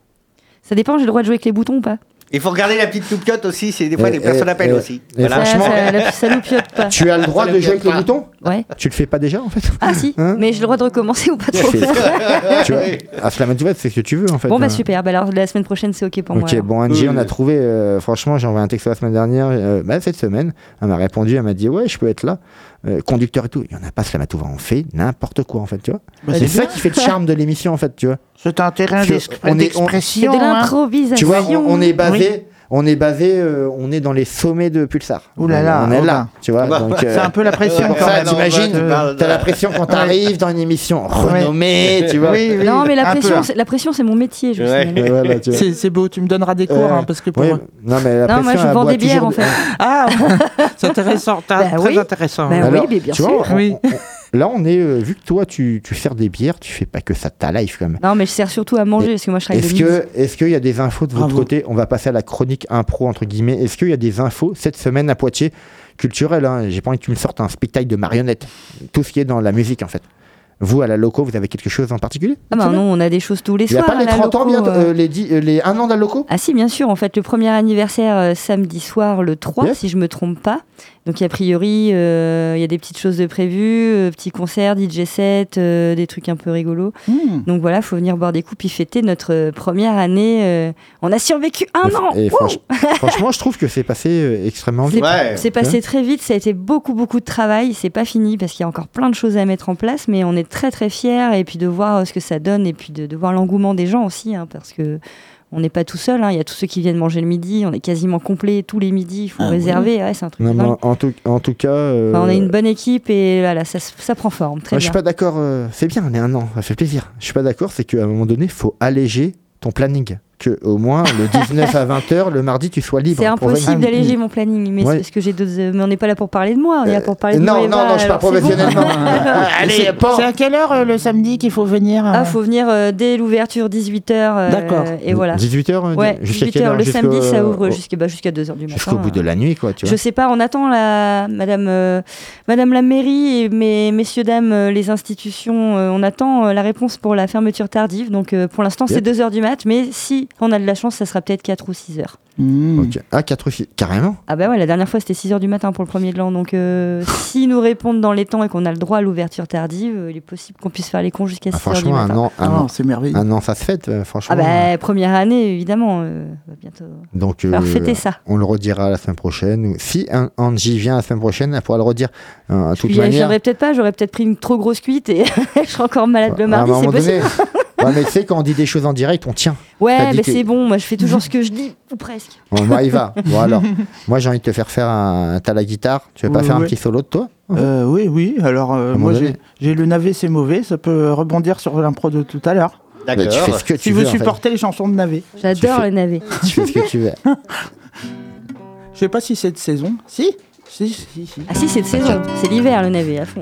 Ça dépend, j'ai le droit de jouer avec les boutons ou pas? Il faut regarder la petite loupiote aussi, c'est des fois les personnes appellent aussi. Voilà. franchement- ça, ça, la- ça loupiote pas. Tu as le droit Ça de jouer avec les boutons? Ouais. Tu le fais pas déjà, en fait? Ah si, Hein? Mais j'ai le droit de recommencer ou pas trop. tu vois À cela, tu vois, c'est ce que tu veux, en fait. Bon bah hein. super, bah alors la semaine prochaine c'est ok pour moi. Ok, alors. bon, Angie, Oui, on a trouvé, euh, franchement, j'ai envoyé un texte la semaine dernière, euh, bah, cette semaine, elle m'a répondu, elle m'a dit, ouais, je peux être là, Euh, conducteur et tout. Il n'y en a pas, cela m'a tout, on fait n'importe quoi, en fait, tu vois. Bah, c'est ça bien. qui fait le charme de l'émission, en fait, tu vois. C'est un terrain Parce que d'exp- on est- on- d'expression. C'est de hein. l'improvisation. Tu vois, on, on est basé, Oui. On est basé, euh, on est dans les sommets de Pulsar. Ouh là là, on est oh là, bah. tu vois. Bah, donc, C'est un peu la pression pour ça, même. t'imagines, t'as la pression quand t'arrives dans une émission renommée, tu vois. Oui, oui, Non, mais la peu, pression, hein. c'est- la pression, c'est mon métier. Je Ouais. voilà, vois. C'est beau, tu me donneras des cours, Euh, hein, parce que pour... oui, non, mais la Non, moi, pression, je elle vends des bières, en fait. Ah, c'est intéressant, t'as- Bah très oui. intéressant. Bah Alors, oui, mais bien tu sûr. Là, on est, euh, vu que toi, tu, tu sers des bières, tu fais pas que ça de ta life quand même. Non, mais je sers surtout à manger, parce que moi, je travaille Est-ce que, est-ce qu'il y a des infos de votre Bravo. côté? On va passer à la chronique impro entre guillemets. Est-ce qu'il y a des infos cette semaine à Poitiers? Culturelles hein J'ai pas envie que tu me sortes un spectacle de marionnettes. Tout ce qui est dans la musique en fait. Vous à la loco, vous avez quelque chose en particulier? Ah bah non, on a des choses tous les Il n'y a soirs. pas les à la 30 ans bientôt, euh. euh, les, dix- euh, les 1 an de la loco? Ah si, bien sûr. En fait, le premier anniversaire euh, samedi soir, le 3, Yes. si je me trompe pas. Donc, a priori, euh, il y a des petites choses de prévues, euh, petits concerts, DJ set, euh, des trucs un peu rigolos. Hmm. Donc voilà, faut venir boire des coups puis fêter notre euh, première année. euh, on a survécu un an. Et Wouh franch- franchement, je trouve que c'est passé euh, extrêmement C'est vite. Ouais. c'est passé très vite, ça a été beaucoup beaucoup de travail, c'est pas fini parce qu'il y a encore plein de choses à mettre en place, mais on est très très fiers et puis de voir euh, ce que ça donne et puis de, de voir l'engouement des gens aussi, hein, parce que on n'est pas tout seul, hein, il y a tous ceux qui viennent manger le midi, on est quasiment complet tous les midis, il faut Ah réserver, ouais, c'est un truc. Non, dingue. en, tout, en tout cas. euh, Enfin, on a une bonne équipe et voilà, ça, ça prend forme, très moi, je suis pas d'accord. euh, c'est bien, on est un an, ça fait plaisir. Je suis pas d'accord, c'est qu'à un moment donné, il faut alléger ton planning. Que au moins le 19 à 20h, le mardi, tu sois libre. C'est impossible d'alléger mon planning, mais Ouais. c'est parce que j'ai euh, Mais on n'est pas là pour parler de moi, on est là pour parler de non, moi non, Eva, non, je parle alors c'est bon. professionnellement. Allez, C'est à quelle heure euh, le samedi qu'il faut venir euh Ah, faut venir euh, dès l'ouverture 18h. D'accord. Et voilà. 18h Ouais, jusqu'à 18h. quelle heure? Le Jusqu'au- samedi, ça ouvre jusqu'à bah, jusqu'à 2h du matin. Jusqu'au bout de la nuit, quoi, tu vois. Je sais pas, on attend la Madame, euh, Madame la mairie et mes, messieurs, dames, euh, les institutions, euh, on attend euh, la réponse pour la fermeture tardive. Donc euh, pour l'instant, c'est Yep. 2h du mat, mais si on a de la chance, ça sera peut-être 4 ou 6 heures. Hmm. Ok. Ah, 4 filles, carrément. Ah bah ouais, la dernière fois c'était 6h du matin pour le premier de l'an, donc euh, s'ils nous répondent dans les temps et qu'on a le droit à l'ouverture tardive, euh, il est possible qu'on puisse faire les cons jusqu'à 6h Ah, du franchement, matin. un an, Ah, an, c'est merveilleux. un an, ça se fête, euh, franchement. Ah bah première année évidemment, euh, on va bientôt Donc, euh, fêter ça. on le redira la semaine prochaine. Si un- Angie vient la semaine prochaine, elle pourra le redire. Euh, de toute manière. viendrai peut-être pas, j'aurais peut-être pris une trop grosse cuite et je serai encore malade le à un mardi, c'est possible. donné- Ouais, mais tu sais, quand on dit des choses en direct, on tient. Ouais, mais que- c'est bon, moi je fais toujours ce que je dis, ou presque. Bon, moi, il va. Bon, alors, moi, j'ai envie de te faire faire un. T'as la guitare. Tu veux pas faire un petit solo de toi Euh, oui, oui. Alors, euh, moi, j'ai le navet, c'est mauvais. Ça peut rebondir sur l'impro de tout à l'heure. Bah, Tu fais ce que tu Si veux. en fait. supportez les chansons de navet. J'adore fais- le navet. Tu fais ce que tu veux. Je sais pas si c'est de saison. Si? Si, si, si. Ah si, c'est de saison, c'est l'hiver le navet à fond.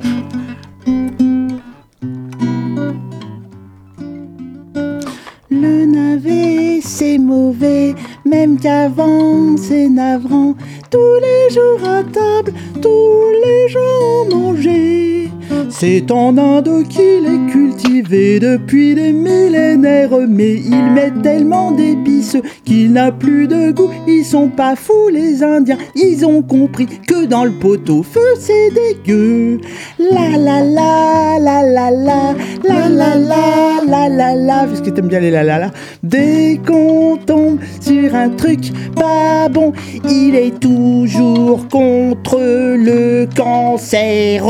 C'est mauvais, même qu'avant, c'est navrant. Tous les jours à table, tous les jours manger. C'est en Inde qu'il est cultivé depuis des millénaires, mais il met tellement d'épices qu'il n'a plus de goût. Ils sont pas fous les Indiens, ils ont compris que dans le pot-au-feu c'est dégueu. La la la la la la la la la la la la, parce que t'aimes bien les la la la. Dès qu'on tombe sur un truc pas bon, il est toujours contre le cancer.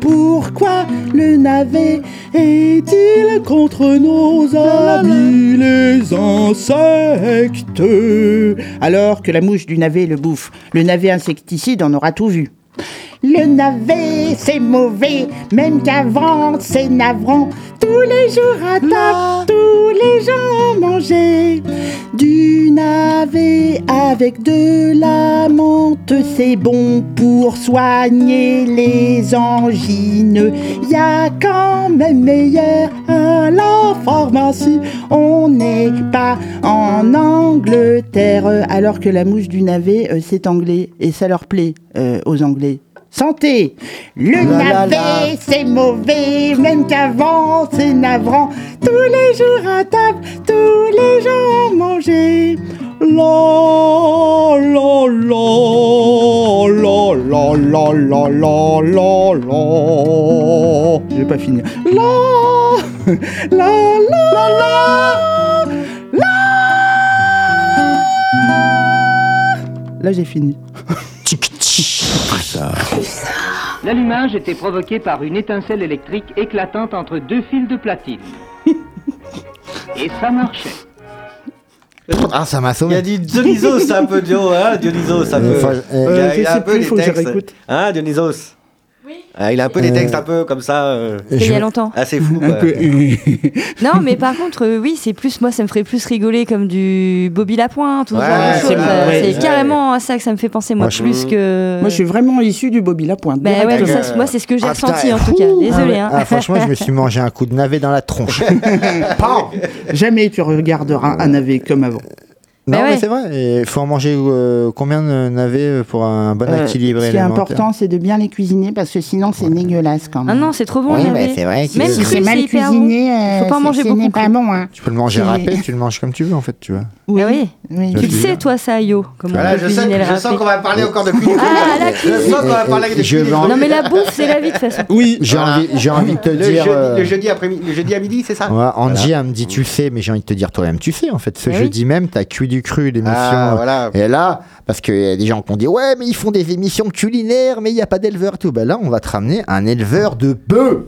Pourquoi le navet est-il contre nos amis les insectes? Alors que la mouche du navet le bouffe, le navet insecticide en aura tout vu. Le navet, c'est mauvais, même qu'avant, c'est navrant. Tous les jours à table, tous les gens mangeaient du navet avec de la menthe. C'est bon pour soigner les angines. Y a quand même meilleur à la pharmacie. On n'est pas en Angleterre, alors que la mouche du navet, euh, c'est anglais et ça leur plaît euh, aux Anglais. Santé Le navet, c'est mauvais, même qu'avant, c'est navrant. Tous les jours à table, tous les gens manger. La, la, la, la, la, la, la, la, la, la. J'ai pas fini. La, la, la, la, la. Là, j'ai fini. L'allumage était provoqué par une étincelle électrique éclatante entre deux fils de platine. Et ça marchait. Ah, ça m'a Il y sauvé. a dit Dionysos un peu, Dio, hein Dionysos un Euh, peu. euh, Il a, il a un peu je textes. réécoute. Hein, Dionysos Ah, Il a un peu des Euh, textes un peu comme ça. euh, il y a longtemps. assez fou. Un quoi. peu. Non, mais par contre, euh, oui, c'est plus moi, ça me ferait plus rigoler comme du Bobby Lapointe ou ce Ouais, genre de c'est Euh, ouais, ouais. carrément à ça que ça me fait penser, moi, Moi, je- plus que. Moi, je suis vraiment issu du Bobby Lapointe. Bah ouais, mais directement. ça, moi, c'est ce que j'ai Ah, ressenti putain, en tout cas. Désolé. Ah ouais. hein. Ah, franchement, je me suis mangé un coup de navet dans la tronche. Jamais tu regarderas un navet comme avant. Non, Bah mais ouais. c'est vrai. Il faut en manger euh, combien de navets pour un bon Euh, équilibre Ce qui est important, c'est de bien les cuisiner parce que sinon, c'est dégueulasse quand Ah même. non, c'est trop bon. Oui, navet. c'est vrai Même si c'est mal cuisiné, euh, Faut pas en manger beaucoup pas bon. Hein. Tu peux le manger râpé, tu le manges comme tu veux en fait, tu vois. bon. Ah oui. oui. Tu le Je sais, toi, ça, Yo. Comment Voilà, je, sais, je sens qu'on va parler encore de cuisine. Ah, la Je cuisine. sens qu'on va parler de Je vais cuisine. Non, mais la bouffe, c'est la vie de toute façon. Oui. J'ai envie, j'ai envie de te dire. euh, le jeudi après le jeudi à midi, c'est ça? Ouais, Angie, elle me dit tu sais, mais j'ai envie de te dire toi-même tu sais en fait. Ce oui. jeudi même, t'as cuit du cru l'émission. Ah, voilà. Et là, parce qu'il y a des gens qui ont dit ouais, mais ils font des émissions culinaires, mais il n'y a pas d'éleveur tout. Ben là, on va te ramener un éleveur de bœufs.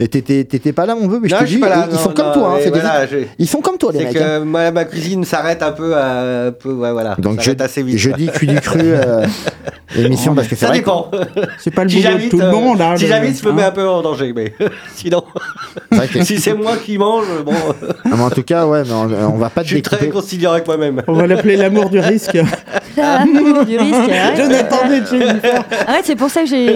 Et t'étais t'étais pas là, mon bœuf, mais je Non, te je suis dis, pas là, ils, ils non, sont comme non, toi. hein, mais c'est des- voilà, je- Ils sont comme toi, les C'est mecs. hein. que moi, ma cuisine s'arrête un peu, à, un peu ouais, voilà. Donc je, assez vite. jeudi cuit du cru euh, émission parce que c'est Ça vrai. dépend. C'est pas le Si boulot de tout le euh, monde. hein, si j'invite, je me hein. mets un peu en danger, mais sinon, c'est si c'est moi qui mange, bon, Ah, mais en tout cas, ouais, mais on, on va pas je te suis très conciliant avec moi-même. On va l'appeler l'amour du risque. L'amour du risque. arrête. Jonathan de Jennifer. Arrête, c'est pour ça que j'ai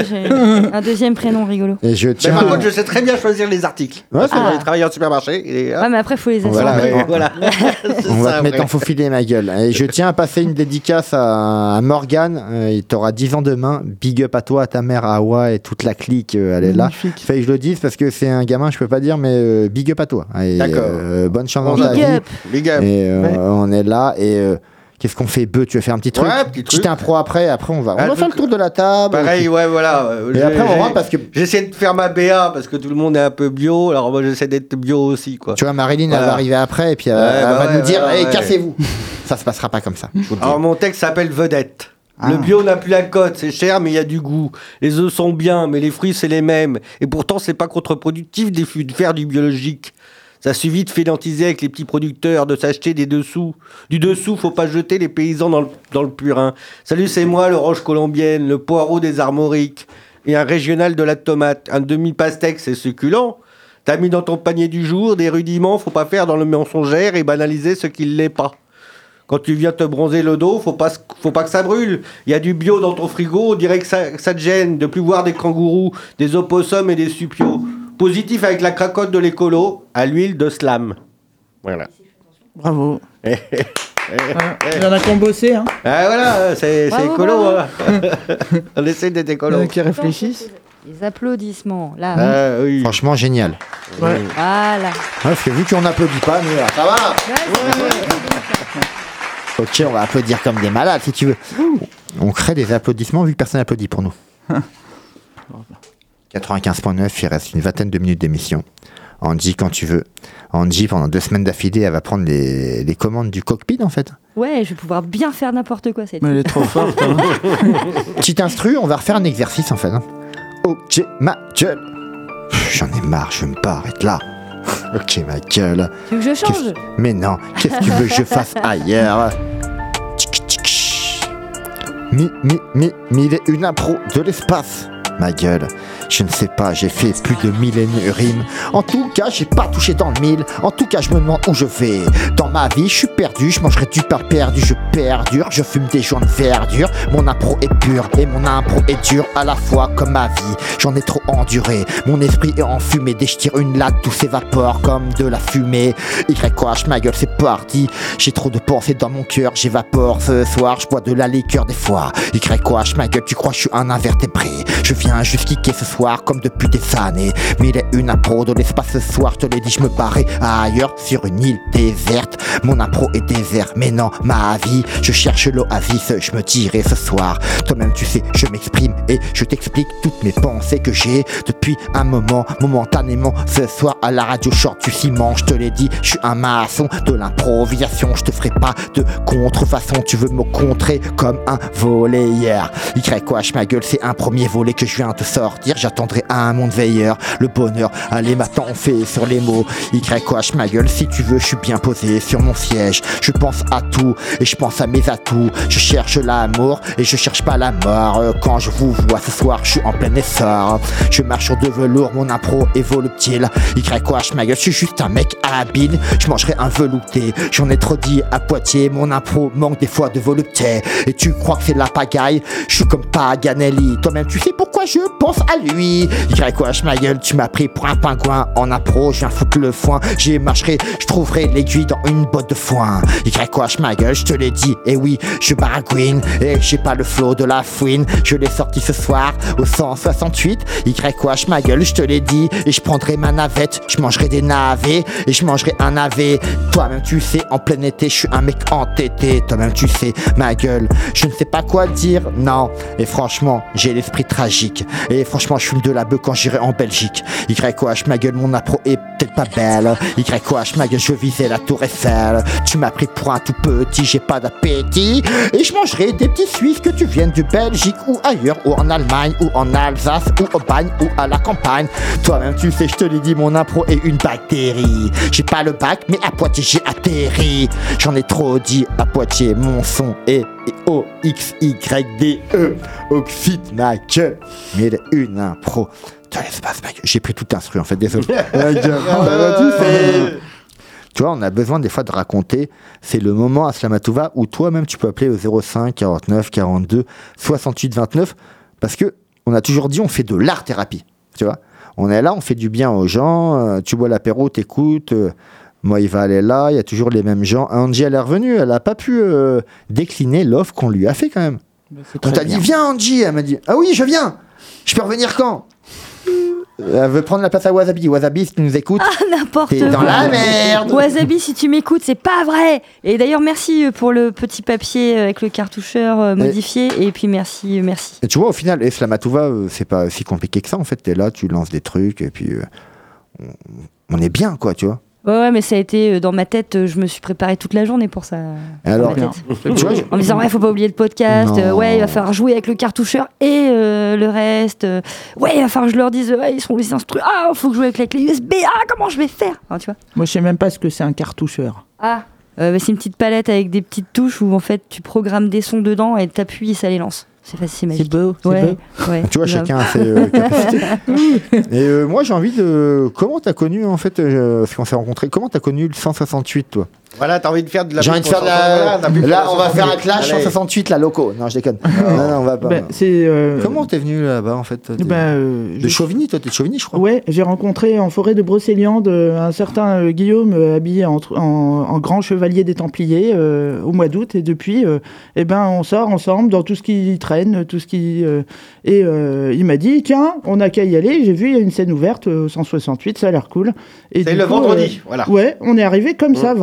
un deuxième prénom rigolo. Et je Mais tiens. par contre, je sais très bien choisir les articles. Ouais, c'est Ah. vrai. J'ai travaillé en supermarché. Et, hop, Ouais, mais après, faut les Voilà, ouais, voilà. On va ça, te mettre ouais. en faux filet, ma gueule. Et je tiens à passer une dédicace à, à Morgane. Euh, il t'aura 10 ans demain. Big up à toi, à ta mère, à Awa et toute la clique. euh, elle est là. Magnifique. Fait que je le dise parce que c'est un gamin, je peux pas dire, mais euh, big up à toi. Et, D'accord. euh, bonne chance dans Big ta vie. up. Big up. Et euh, Ouais. on est là. Et euh, qu'est-ce qu'on fait, Beu Tu veux faire un petit truc Ouais, petit truc. impro après. Après, on va, on Un va faire le tour de la table. Pareil, ouais, voilà. euh, Et après, on rentre parce que. J'essaie de faire ma BA parce que tout le monde est un peu bio. Alors moi, j'essaie d'être bio aussi, quoi. Tu vois, Marilyn, elle va arriver après et puis elle, Ouais, elle bah va ouais, nous dire Hey, cassez-vous Ça se passera pas comme ça. Alors mon texte s'appelle Vedette. Ah. Le bio n'a plus la cote, c'est cher mais il y a du goût. Les œufs sont bien mais les fruits c'est les mêmes. Et pourtant c'est pas contre-productif de faire du biologique. Ça suffit de fédantiser avec les petits producteurs, de s'acheter des dessous. Du dessous, faut pas jeter les paysans dans le, purin. Salut, c'est moi, le roche colombienne, le poireau des armoriques. Et un régional de la tomate. Un demi-pastèque, c'est succulent. T'as mis dans ton panier du jour des rudiments, faut pas faire dans le mensongère et banaliser ce qui l'est pas. Quand tu viens te bronzer le dos, faut pas, faut pas que ça brûle. Il y a du bio dans ton frigo, on dirait que ça, que ça te gêne de plus voir des kangourous, des opossums et des supios. Positif avec la cracotte de l'écolo, à l'huile de slam. Voilà. Bravo. Il y en a qui ont bossé, hein, Ah voilà, c'est c'est Bravo, écolo. bravo. hein. on essaie d'être écolo. qui réfléchissent. Les applaudissements, là. Ah oui. Franchement, génial. Ouais. Voilà. Ouais, parce que vu qu'on n'applaudit pas, nous, là, ça va Ok, on va applaudir comme des malades, si tu veux. On crée des applaudissements vu que personne n'applaudit pour nous. 95.9, il reste une vingtaine de minutes d'émission. Angie, quand tu veux. Angie, pendant deux semaines d'affilée, elle va prendre les, les commandes du cockpit, en fait. Ouais, je vais pouvoir bien faire n'importe quoi cette Mais elle est trop forte. hein. Petit instru, on va refaire un exercice, en fait. hein. Ok, ma gueule. J'en ai marre, je veux me pas arrêter là. ok, ma gueule. Tu veux que je change? Mais non, qu'est-ce que tu veux que je fasse ailleurs? Tchic. Mi, mi, mi, mille et une impro de l'espace. Ma gueule, je ne sais pas, j'ai fait plus de mille et une rimes. En tout cas, j'ai pas touché dans le mille. En tout cas, je me demande où je vais. Dans ma vie, je suis perdu, je mangerai du pain perdu, je perdure, je fume des joints de verdure. Mon impro est pur et mon impro est dur à la fois comme ma vie. J'en ai trop enduré, mon esprit est enfumé. Dès que je tire une latte, tout s'évapore comme de la fumée. YH, ma gueule, c'est parti. J'ai trop de pensées dans mon cœur, j'évapore ce soir, je bois de la liqueur des fois. YH, ma gueule, tu crois que je suis un invertébré? Je viens juste kicker ce soir comme depuis des années. Mais il est une impro de l'espace ce soir, je te l'ai dit, je me barrais ailleurs sur une île déserte. Mon impro est désert, mais non, ma vie, je cherche l'oasis, je me dirai ce soir. Toi-même, tu sais, je m'exprime et je t'explique toutes mes pensées que j'ai depuis un moment, momentanément. Ce soir à la radio short du ciment, je te l'ai dit, je suis un maçon de l'improvisation. Je te ferai pas de contrefaçon, tu veux me contrer comme un volleyeur. YH, ma gueule, c'est un premier volet que je viens de sortir. J'attendrai un monde veilleur. Le bonheur, allez, on fait sur les mots. YH ma gueule, si tu veux, je suis bien posé sur mon siège. Je pense à tout et je pense à mes atouts. Je cherche l'amour et je cherche pas la mort. Quand je vous vois ce soir, je suis en plein essor. Je marche sur de velours, mon impro est voluptile. YH ma gueule, je suis juste un mec habile. Je mangerai un velouté. J'en ai trop dit à Poitiers, mon impro manque des fois de volupté. Et tu crois que c'est la pagaille? Je suis comme Paganelli. Toi-même, tu sais pourquoi je pense à lui. YH ma gueule, tu m'as pris pour un pingouin en impro. Je viens foutre le foin. J'y marcherai, je trouverai l'aiguille dans une botte de foin. YH ma gueule, je te l'ai dit. Et oui, je baragouine. Et j'ai pas le flow de la fouine. Je l'ai sorti ce soir au 168. YH ma gueule, je te l'ai dit. Et je prendrai ma navette. Je mangerai des navets. Et je mangerai un navet. Toi-même, tu sais, en plein été, je suis un mec entêté. Toi-même, tu sais, ma gueule. Je ne sais pas quoi dire. Non. Et franchement, j'ai l'esprit tragique. Et franchement, je fume de la bœuf quand j'irai en Belgique. YOH, ma gueule, mon appro est peut-être pas belle. YOH, ma gueule, je visais la tour Eiffel. Tu m'as pris pour un tout petit, j'ai pas d'appétit. Et je mangerai des petits Suisses que tu viennes de Belgique ou ailleurs, ou en Allemagne, ou en Alsace, ou au bagne, ou à la campagne. Toi-même, tu sais, je te l'ai dit, mon impro est une bactérie. J'ai pas le bac, mais à Poitiers, j'ai atterri. J'en ai trop dit à Poitiers, mon son est O-X-Y-D-E. Oxyde, ma gueule. Mais une impro de l'espace, ma gueule. J'ai pris tout instru, en fait, désolé. Ma gueule. Bah, tu sais. Tu vois, on a besoin des fois de raconter. C'est le moment à Slamatouva où toi-même tu peux appeler au 05 49 42 68 29 parce que on a toujours dit on fait de l'art thérapie. Tu vois, on est là, on fait du bien aux gens. euh, tu bois l'apéro, t'écoutes. euh, moi, il va aller là. Il y a toujours les mêmes gens. Angie, elle est revenue. Elle a pas pu euh, décliner l'offre qu'on lui a fait quand même. On t'a dit viens Angie. Elle m'a dit ah oui, je viens. Je peux revenir quand? Elle veut prendre la place à Wasabi. Wasabi, si tu nous écoutes. Ah, n'importe T'es quoi. dans la merde. Wasabi, si tu m'écoutes, c'est pas vrai. Et d'ailleurs, merci euh, pour le petit papier avec le cartoucheur euh, modifié. Et puis merci, euh, merci. Et tu vois, au final, Eslamatuva, euh, c'est pas si compliqué que ça. En fait, t'es là, tu lances des trucs, et puis euh, on, on est bien, quoi, tu vois. Ouais, ouais, mais ça a été euh, dans ma tête. euh, Je me suis préparé toute la journée pour ça. Et alors, Dans ma tête. tu vois, En me disant, ouais, faut pas oublier le podcast. Euh, ouais, il va falloir jouer avec le cartoucheur et euh, le reste. euh, ouais, il va falloir que je leur dise, ouais, ils sont les instruments. Ah, faut que je joue avec la clé USB. Ah, comment je vais faire? Tu vois Moi, je sais même pas ce que c'est un cartoucheur. Ah, euh, bah, c'est une petite palette avec des petites touches où en fait tu programmes des sons dedans et t'appuies et ça les lance. C'est facile, c'est beau, c'est ouais, beau. ouais, tu vois, chacun a ses euh, capacités. Et euh, moi, j'ai envie de. Comment t'as connu, en fait, euh, ce qu'on s'est rencontrés Comment t'as connu le 168, toi? Voilà, t'as envie de faire de la J'ai envie de faire de la. Là, on va faire un clash Allez. 168, la loco. Non, je déconne. non, non, on va pas. Ben, euh, Comment t'es venu là-bas, en fait ben, euh, De Chauvigny, toi, t'es de Chauvigny, je crois. Ouais, j'ai rencontré en forêt de Brocéliande euh, un certain euh, Guillaume euh, habillé en, en- en grand chevalier des Templiers euh, au mois d'août et depuis, euh, eh ben, on sort ensemble dans tout ce qui traîne, tout ce qui euh, et euh, il m'a dit tiens, on a qu'à y aller. J'ai vu il y a une scène ouverte euh, au 168, ça a l'air cool. C'est le coup, vendredi, euh, voilà. Ouais, on est arrivé comme ça Mm.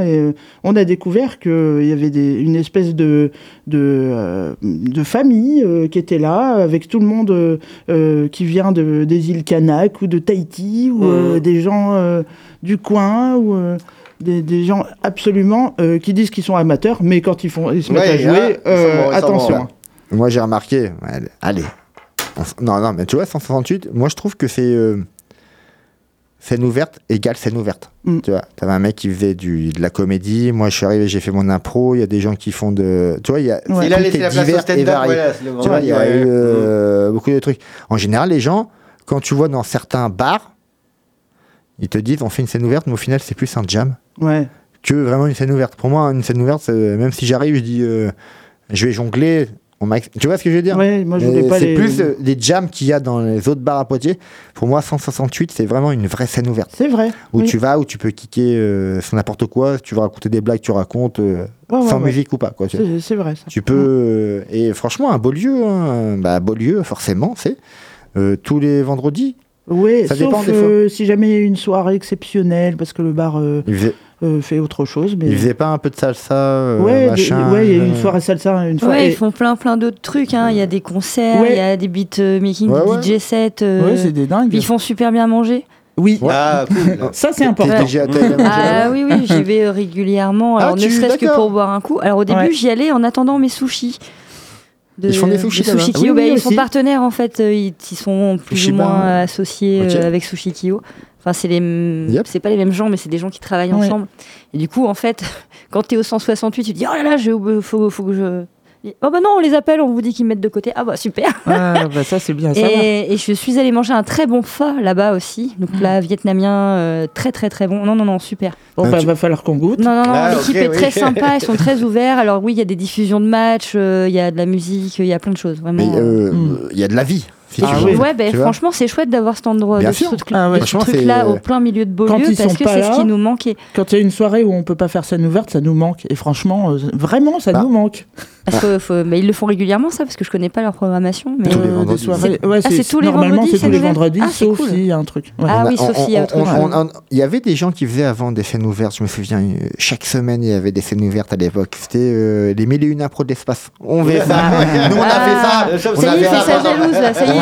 Et euh, on a découvert qu'il y avait des, une espèce de de, euh, de famille euh, qui était là avec tout le monde euh, euh, qui vient de, des îles Kanak ou de Tahiti ou euh, Mhm. des gens euh, du coin ou euh, des, des gens absolument euh, qui disent qu'ils sont amateurs mais quand ils font ils se mettent Ouais, à jouer ah, euh, attention. Moi, j'ai remarqué. Allez. Non, non, mais tu vois, 168, moi, je trouve que c'est. euh, scène ouverte égale scène ouverte. Mm. Tu vois, t'avais un mec qui faisait du, de la comédie. Moi, je suis arrivé, j'ai fait mon impro. Il y a des gens qui font de. Tu vois, il y a. Ouais. Il a laissé la place au stand-up, voilà, Tu vois, il y a eu euh, beaucoup de trucs. En général, les gens, quand tu vois dans certains bars, ils te disent on fait une scène ouverte, mais au final, c'est plus un jam Ouais. que vraiment une scène ouverte. Pour moi, une scène ouverte, même si j'arrive, je dis euh, je vais jongler. On tu vois ce que je veux dire Ouais, C'est les plus euh, les jams qu'il y a dans les autres bars à Poitiers. Pour moi, 168, c'est vraiment une vraie scène ouverte. C'est vrai. Où oui. tu vas, où tu peux kicker euh, sur n'importe quoi. Tu veux raconter des blagues, tu racontes euh, Ouais, sans ouais. musique ou pas. Quoi. C'est vrai ça. Tu peux. euh, et franchement, un beau lieu. Hein, bah, beau lieu, forcément, c'est tous les vendredis. Oui, Ça sauf dépend des euh, si jamais il y a une soirée exceptionnelle parce que le bar euh, fait autre chose. Mais... ils faisaient pas un peu de salsa, euh, ouais, des- machin. ouais, il y a une euh, soirée salsa, une fois. Ouais, et- ils font plein plein d'autres trucs. hein. Il y a des concerts, il Ouais. y a des beat euh, making, Ouais, ouais. des DJ sets. euh, Ouais, c'est des dingues. puis ils font super bien manger. Oui, Ah, cool. ça c'est important. Ah oui, oui, j'y vais régulièrement. Ah, Alors, ne serait-ce que pour boire un coup. Alors, au début, Ouais. j'y allais en attendant mes sushis. De, Ils font des sushis, de là-bas. Sushi Oui, Kyo. oui, Bah, ils sont partenaires en fait, euh, ils, ils sont plus Shiba. ou moins associés euh, avec Sushi Kyo. Enfin, c'est les, Yep. c'est pas les mêmes gens, mais c'est des gens qui travaillent Ouais. ensemble. Et du coup, en fait, quand t'es au 168, tu te dis oh là là, faut, faut que je. Oh bah non, on les appelle, on vous dit qu'ils mettent de côté. Ah bah super. Ah, bah ça, c'est bien. Ça. Et, et je suis allée manger un très bon pho là-bas aussi, donc plat vietnamien euh, très très très bon. Non non non super. Bon, Ah, bah, tu- va falloir qu'on goûte. Non non non, Ah, l'équipe est oui. très sympa, ils sont très ouverts. Alors oui, il y a des diffusions de matchs, euh, il y a de la musique, il y a plein de choses vraiment. Mais euh, Mm. il y a de la vie. Si Ah oui. ouais, ben, vois franchement, c'est chouette d'avoir cet endroit, de ce, truc- Ah ouais. truc-là c'est- au plein milieu de Beaulieu, parce que c'est ce qui nous manquait. Quand il y a une soirée où on peut pas faire scène ouverte, ça nous manque. Et franchement, euh, vraiment, ça Bah. nous manque. Parce que, faut- mais ils le font régulièrement, ça, parce que je connais pas leur programmation. Mais... Tous les Euh, vendredis. soirées. Ouais, Ah, c'est tous les normalement, vendredis, c'est ça tous les vendredis, Ah, c'est sauf cool. s'il y a un truc. Ouais. Ah oui, on- Sophie, il y a on- on- Il y avait des gens qui faisaient avant des scènes ouvertes. Je me souviens, euh, chaque semaine, il y avait des scènes ouvertes à l'époque. C'était les mille et une impros de l'espace. On faisait ça. Nous, on a Ah, fait ça. On Ça y a est, il fait pendant- jalouse, là. Ça y est.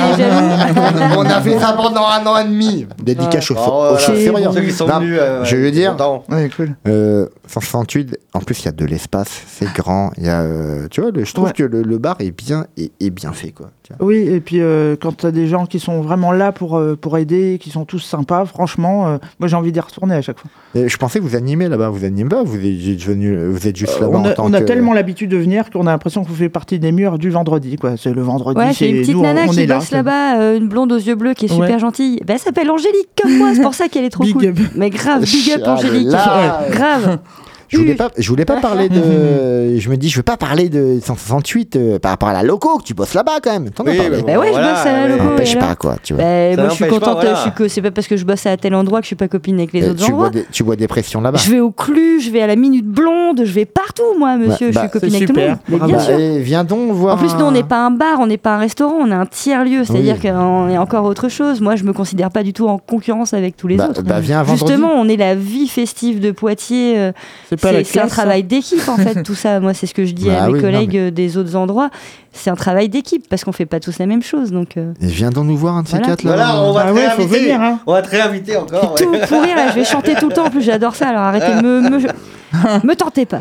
on a fait ça pendant un an et demi. Dédicace au, Oh, au voilà. chauffeur. Ceux qui sont Non, venus. euh, je veux dire-. Ouais, cool. Euh, 168, en plus il y a de l'espace, c'est grand. Il y a, euh, tu vois, le- je trouve Ouais. que le, le bar est bien, est, est bien fait quoi. Tu vois. Oui, et puis euh, quand tu as des gens qui sont vraiment là pour, euh, pour aider, qui sont tous sympas, franchement, euh, moi j'ai envie d'y retourner à chaque fois. Et je pensais que vous animez là-bas, vous animez pas, vous êtes, vous êtes juste là-bas on a, en tant on a que- tellement l'habitude de venir qu'on a l'impression qu'on fait partie des murs du vendredi. quoi. C'est le vendredi, Ouais, c'est j'ai une petite nous, on- nana on qui là. bosse là-bas, euh, une blonde aux yeux bleus qui est super Ouais. gentille. Ben, elle s'appelle Angélique, comme moi, c'est pour ça qu'elle est trop Big cool. up. Mais grave, big up Angélique. Grave. Je voulais pas, je voulais pas parler de. Je me dis, je veux pas parler de 168 euh, par rapport à la loco que tu bosses là-bas quand même. T'en as Oui, parlé. mais Ben ouais, je Voilà, bosse à la ouais. logo. N'empêche pas quoi, tu vois. Ça moi, je suis n'empêche pas, contente. voilà. Je suis que c'est pas parce que je bosse à tel endroit que je suis pas copine avec les Euh, autres tu, endroits. bois des, tu bois des pressions là-bas. Je vais au Clu, je vais à la Minute Blonde, je vais partout, moi, monsieur. Bah, je suis bah, copine c'est avec tout le super. monde. Mais bien Bah, sûr. et viens donc voir. En plus, nous, on un- n'est pas un bar, on n'est pas un restaurant, on est un tiers-lieu. C'est-à-dire Oui. qu'on est encore autre chose. Moi, je me considère pas du tout en concurrence avec tous les Bah, autres. bah, viens vendredi. Justement, on est la vie festive de Poitiers. euh, C'est pas la C'est c'est un ça. travail d'équipe, en fait, tout ça. Moi, c'est ce que je dis Bah à mes oui, non, collègues mais- euh, des autres endroits. C'est un travail d'équipe parce qu'on fait pas tous la même chose. Donc, euh, Et viens donc nous voir un de ces Voilà. quatre là. Voilà, on va Ah te ouais, faut réinviter. venir, hein. On va te réinviter encore. tout ouais. pourrir, là, je vais chanter tout le temps. En plus, j'adore ça. Alors arrêtez de me, me, me tentez pas.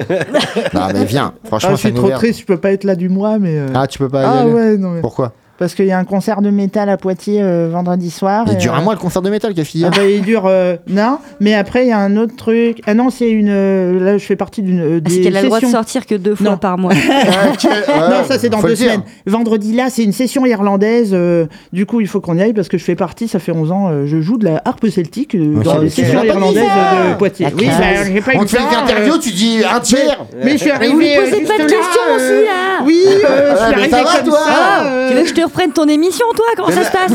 Non mais viens, franchement Ah, je suis trop ouvert. triste, je peux pas être là du mois, mais. euh, Ah tu peux pas y ah aller. ouais, non, mais- Pourquoi? Parce qu'il y a un concert de métal à Poitiers euh, vendredi soir. Il et, dure euh, un mois le concert de métal a Ah bah, il dure euh, non, mais après il y a un autre truc. Ah non, c'est une euh, là je fais partie d'une euh, Parce des qu'elle a le droit de sortir que deux fois Non. par mois. Ah, non, ça c'est dans deux semaines. Vendredi là, c'est une session irlandaise. euh, du coup, il faut qu'on y aille parce que je fais partie. Ça fait 11 ans, euh, je joue de la harpe celtique euh, Ok. dans les sessions irlandaises de Poitiers. Oui, bah, j'ai pas eu On te fait une interview, euh, tu dis un tiers mais je suis Mais arrivé. vous posez pas de questions aussi, là Oui, je suis arrivé ça va, toi ça. Tu veux que je te reprenne ton émission, toi Comment ça se passe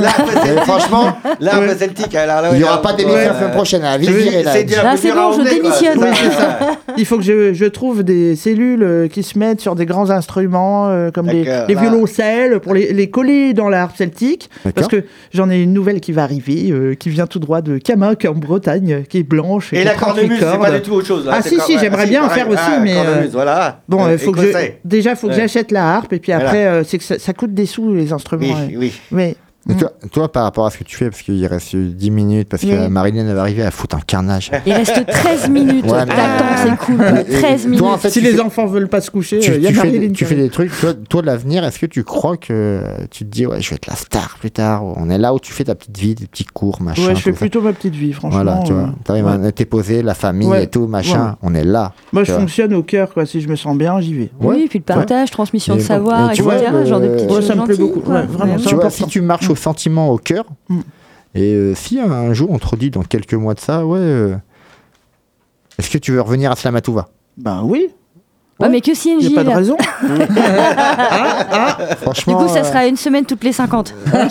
franchement, L'arbre Ouais. celtique, alors là, il n'y aura pas d'émission la semaine prochaine. À C'est- virer là. c'est Ah, bon, je quoi. démissionne. C'est Oui, c'est ça. Il faut que je, je trouve des cellules euh, qui se mettent sur des grands instruments euh, comme les, D'accord, les là. violoncelles pour les, les coller dans la harpe celtique. D'accord. Parce que j'en ai une nouvelle qui va arriver, euh, qui vient tout droit de Camac en Bretagne, qui est blanche. Et qui la a 38 cornemuse, c'est pas cordes. du tout autre chose. là. Ah, C'est si, si, ouais, j'aimerais bien en pareil. faire aussi, Ah, mais, cornemuse, euh, voilà. Bon, Euh, il faut que je, écossais. déjà, faut que Ouais. j'achète la harpe et puis Voilà. après, euh, c'est que ça, ça coûte des sous les Oui, oui. Mais Et toi, toi, par rapport à ce que tu fais, parce qu'il reste 10 minutes, parce que Oui. Marilyn elle va arriver à foutre un carnage. Il reste 13 minutes. Ouais, mais- T'attends, c'est cool. Et- et 13 minutes. Toi, en fait, si tu les fais- enfants veulent pas se coucher, tu, il y a tu fais, Marilyn des- qui tu fais arrive. des trucs, toi, toi de l'avenir, est-ce que tu crois que euh, tu te dis, ouais, je vais être la star plus tard On est là où tu fais ta petite vie, des petits cours, machin. Ouais, je fais tout ça. plutôt ma petite vie, franchement. Voilà, tu euh, vois. T'arrives ouais. à t'es posé, la famille Ouais. et tout, machin. Ouais. On est là. Moi, tu je vois. fonctionne au cœur, quoi. Si je me sens bien, j'y vais. Ouais. Oui, puis le partage, transmission de bon, savoir, et tu etc. vois, genre de petites Ouais, choses ça me plaît gentilles, beaucoup. quoi. Ouais, vraiment, Ouais, ça Tu vois, si tu marches au sentiment au cœur, Mm. et euh, si un jour on te redit dans quelques mois de ça, ouais, euh, est-ce que tu veux revenir à Slamatouva Ben oui, Ouais, mais que si il NJ. n'y a pas de raison. Du Franchement. coup, ça euh, sera une semaine toutes les 50. non, non,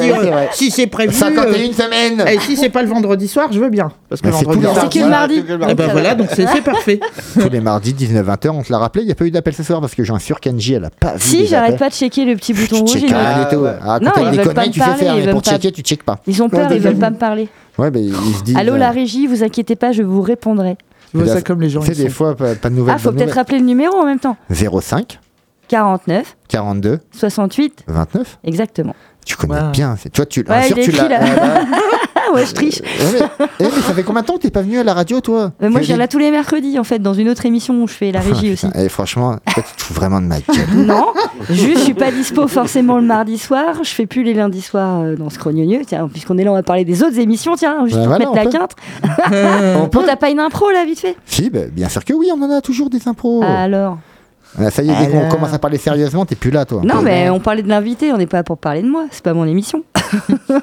si, euh, si c'est prévu. 51 euh, semaines Et si c'est pas le vendredi soir, je veux bien. Parce que c'est vendredi tous les soir. C'est que le mardi. le Eh ben voilà, donc c'est parfait. Tous les mardis, 19-20h, on te l'a rappelé, il n'y a pas eu d'appel ce soir parce que j'en suis sûr qu'Angie, elle a pas vu. Si, j'arrête pas de checker le petit bouton Tu rouge. du. Ah, Non, quand ils t'as des veulent pas conneries, me tu sais parler, faire, mais pour checker, tu checkes pas. Ils ont peur, ils veulent pas me parler. Ouais, mais ils se disent. Allô, euh, la régie, vous inquiétez pas, je vous répondrai. Je vois la- ça comme les gens. Tu sais, ils des sont- fois, pas, pas de nouvelles. Ah, faut peut-être rappeler le numéro en même temps. nouvelles. 05 49 42 68, 29 exactement. Tu connais bien. Toi, tu, Ouais, sûr, il est tu l'as. Ah, ouais, je triche. Eh, mais, eh, mais ça fait combien de temps que t'es pas venu à la radio, toi Mais moi, je viens là tous les mercredis, en fait, dans une autre émission où je fais la dit- régie aussi. Ah, Et franchement, toi, tu te fous vraiment de ma gueule. Non, juste je suis pas dispo forcément le mardi soir. Je fais plus les lundis soirs euh, dans ce crognonieux. Tiens, puisqu'on est là, on va parler des autres émissions. Tiens, juste Bah pour voilà, mettre la on peut. quinte. On Bon, t'as pas une impro là, vite fait? Si, bah, bien sûr que oui, on en a toujours des impôts. Alors Ah, ça y est, dès qu'on commence à parler sérieusement, t'es plus là, toi. Non, mais on parlait de l'invité, on n'est pas là pour parler de moi. C'est pas mon émission. moi,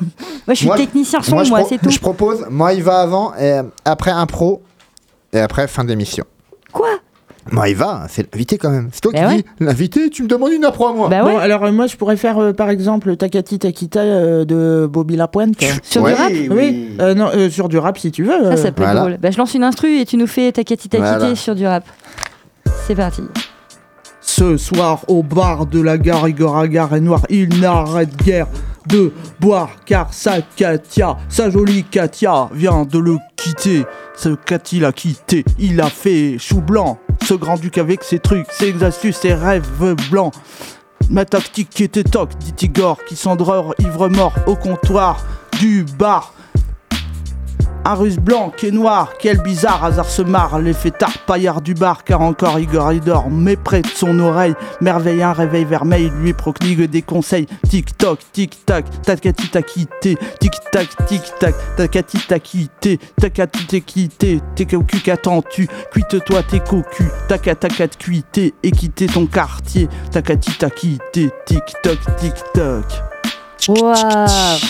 je suis Moi, technicien son, moi, c'est tout. Je propose, moi, il va avant, et après impro, et après fin d'émission. Quoi? Moi, il va, c'est l'invité quand même. C'est toi Bah qui ouais. dis l'invité, tu me demandes une impro à moi. Bah Bon, ouais. alors euh, moi je pourrais faire euh, par exemple Takati Takita euh, de Bobby Lapointe. Sur Ouais. du rap? Oui, euh, non, euh, sur du rap si tu veux. Ça, euh. ça peut être drôle. Bah, je lance une instru et tu nous fais ta quitté Voilà. sur du rap. C'est parti. Ce soir au bar de la gare Igor Agar est noir, il n'arrête guère de boire car sa Katia, sa jolie Katia vient de le quitter. Ce Cathy l'a quitté, il a fait chou blanc. Ce grand-duc avec ses trucs, ses astuces, ses rêves blancs. Ma tactique était toc, dit Igor, qui s'endort ivre mort au comptoir du bar. Un russe blanc qui est noir, quel bizarre hasard se marre, les fêtards paillards du bar, car encore Igor mais près de son oreille, merveille un réveil vermeil, lui procligue des conseils, tic toc, tic tac, takati t'a quitté, tic tac, tic tac, takati t'a quitté, takati t'es cocu qu'attends-tu, cuite-toi tes cocus, taca taca te cuiter et quitter ton quartier, takati t'a quitté, tic Waouh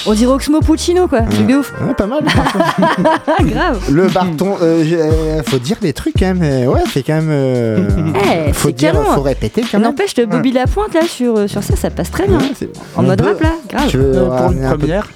On dirait Oxmo Puccino, quoi. Truc de ouf. Ouais, pas mal. Ah, grave. Le Barton, euh, euh, faut dire les trucs quand même. euh, Ouais, c'est quand même. euh, Eh, faut c'est dire, canon. faut répéter quand même. N'empêche, de Bobby Lapointe, là, sur, euh, sur ça, ça passe très bien. Ouais, c'est- En mode bœuf, rap, là, grave. Tu veux Euh, pour une un peu- première.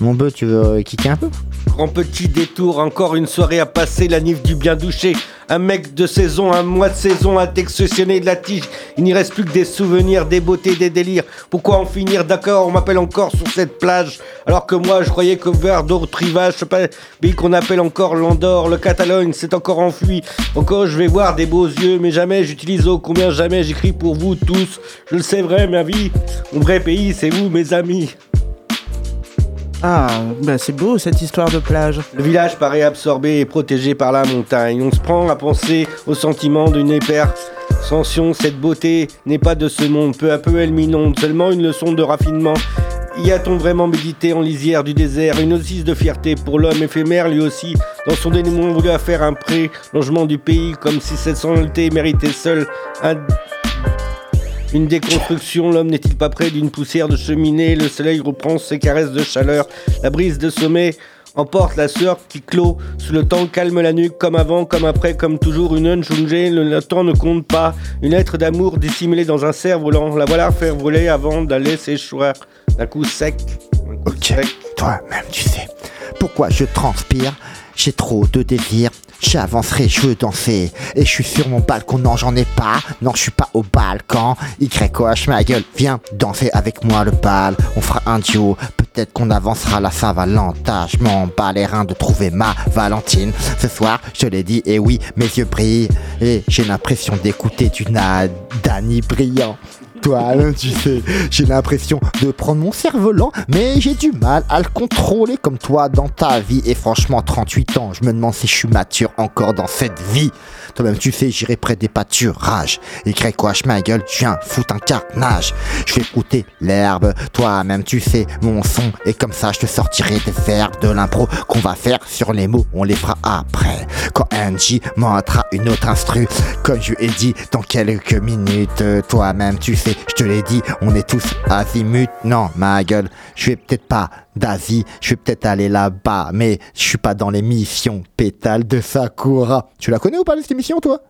Mon bœuf, tu veux euh, kicker un peu Grand petit détour, encore une soirée à passer, la nif du bien douché. Un mec de saison, un mois de saison, un textionné de la tige. Il n'y reste plus que des souvenirs, des beautés, des délires. Pourquoi en finir D'accord, on m'appelle encore sur cette plage. Alors que moi, je croyais que vers d'autres rivages, ce pays qu'on appelle encore l'Andorre, le Catalogne, s'est encore enfui. Encore, je vais voir des beaux yeux, mais jamais j'utilise ô combien jamais j'écris pour vous tous. Je le sais vrai, ma vie. Mon vrai pays, c'est vous, mes amis. Ah, bah c'est beau cette histoire de plage. Le village paraît absorbé et protégé par la montagne. On se prend à penser au sentiment d'une hypersension. Cette beauté n'est pas de ce monde. Peu à peu, elle m'inonde. Seulement une leçon de raffinement. Y a-t-on vraiment médité en lisière du désert? Une notice de fierté pour l'homme éphémère, lui aussi, dans son dénouement voulu à faire un pré-longement du pays, comme si cette sonalité méritait seule un une déconstruction, l'homme n'est-il pas près d'une poussière de cheminée? Le soleil reprend ses caresses de chaleur. La brise de sommet emporte la sueur qui clôt sous le temps, calme la nuque comme avant, comme après, comme toujours. Une unchungée, le, le temps ne compte pas. Une lettre d'amour dissimulée dans un cerf volant. La voilà faire voler avant d'aller s'échouer d'un coup sec. Un coup Ok. sec. Toi-même, tu sais. Pourquoi je transpire? J'ai trop de désir. J'avancerai, je veux danser. Et je suis sur mon balcon, non, j'en ai pas. Non, je suis pas au balcon. Y ma gueule, viens danser avec moi le bal. On fera un duo. Peut-être qu'on avancera la Saint-Valentin. Je m'en bats les reins de trouver ma Valentine. Ce soir, je l'ai dit, et oui, mes yeux brillent. Et j'ai l'impression d'écouter du Nadani brillant. Toi, hein, tu sais, j'ai l'impression de prendre mon cerf-volant, mais j'ai du mal à le contrôler comme toi dans ta vie. Et franchement, 38 ans, je me demande si je suis mature encore dans cette vie. Toi-même, tu sais, j'irai près des pâturages. Et quoi, ma gueule, je viens foutre un carnage. Je vais écouter l'herbe. Toi-même, tu sais, mon son. Et comme ça, je te sortirai des verbes de l'impro qu'on va faire sur les mots. On les fera après. Quand Angie montrera une autre instru, comme je lui ai dit dans quelques minutes. Toi-même, tu sais, je te l'ai dit, on est tous azimut. Non, ma gueule, je vais peut-être pas d'Asie, je vais peut-être aller là-bas, mais je suis pas dans l'émission Pétale de Sakura. Tu la connais ou pas cette émission, toi?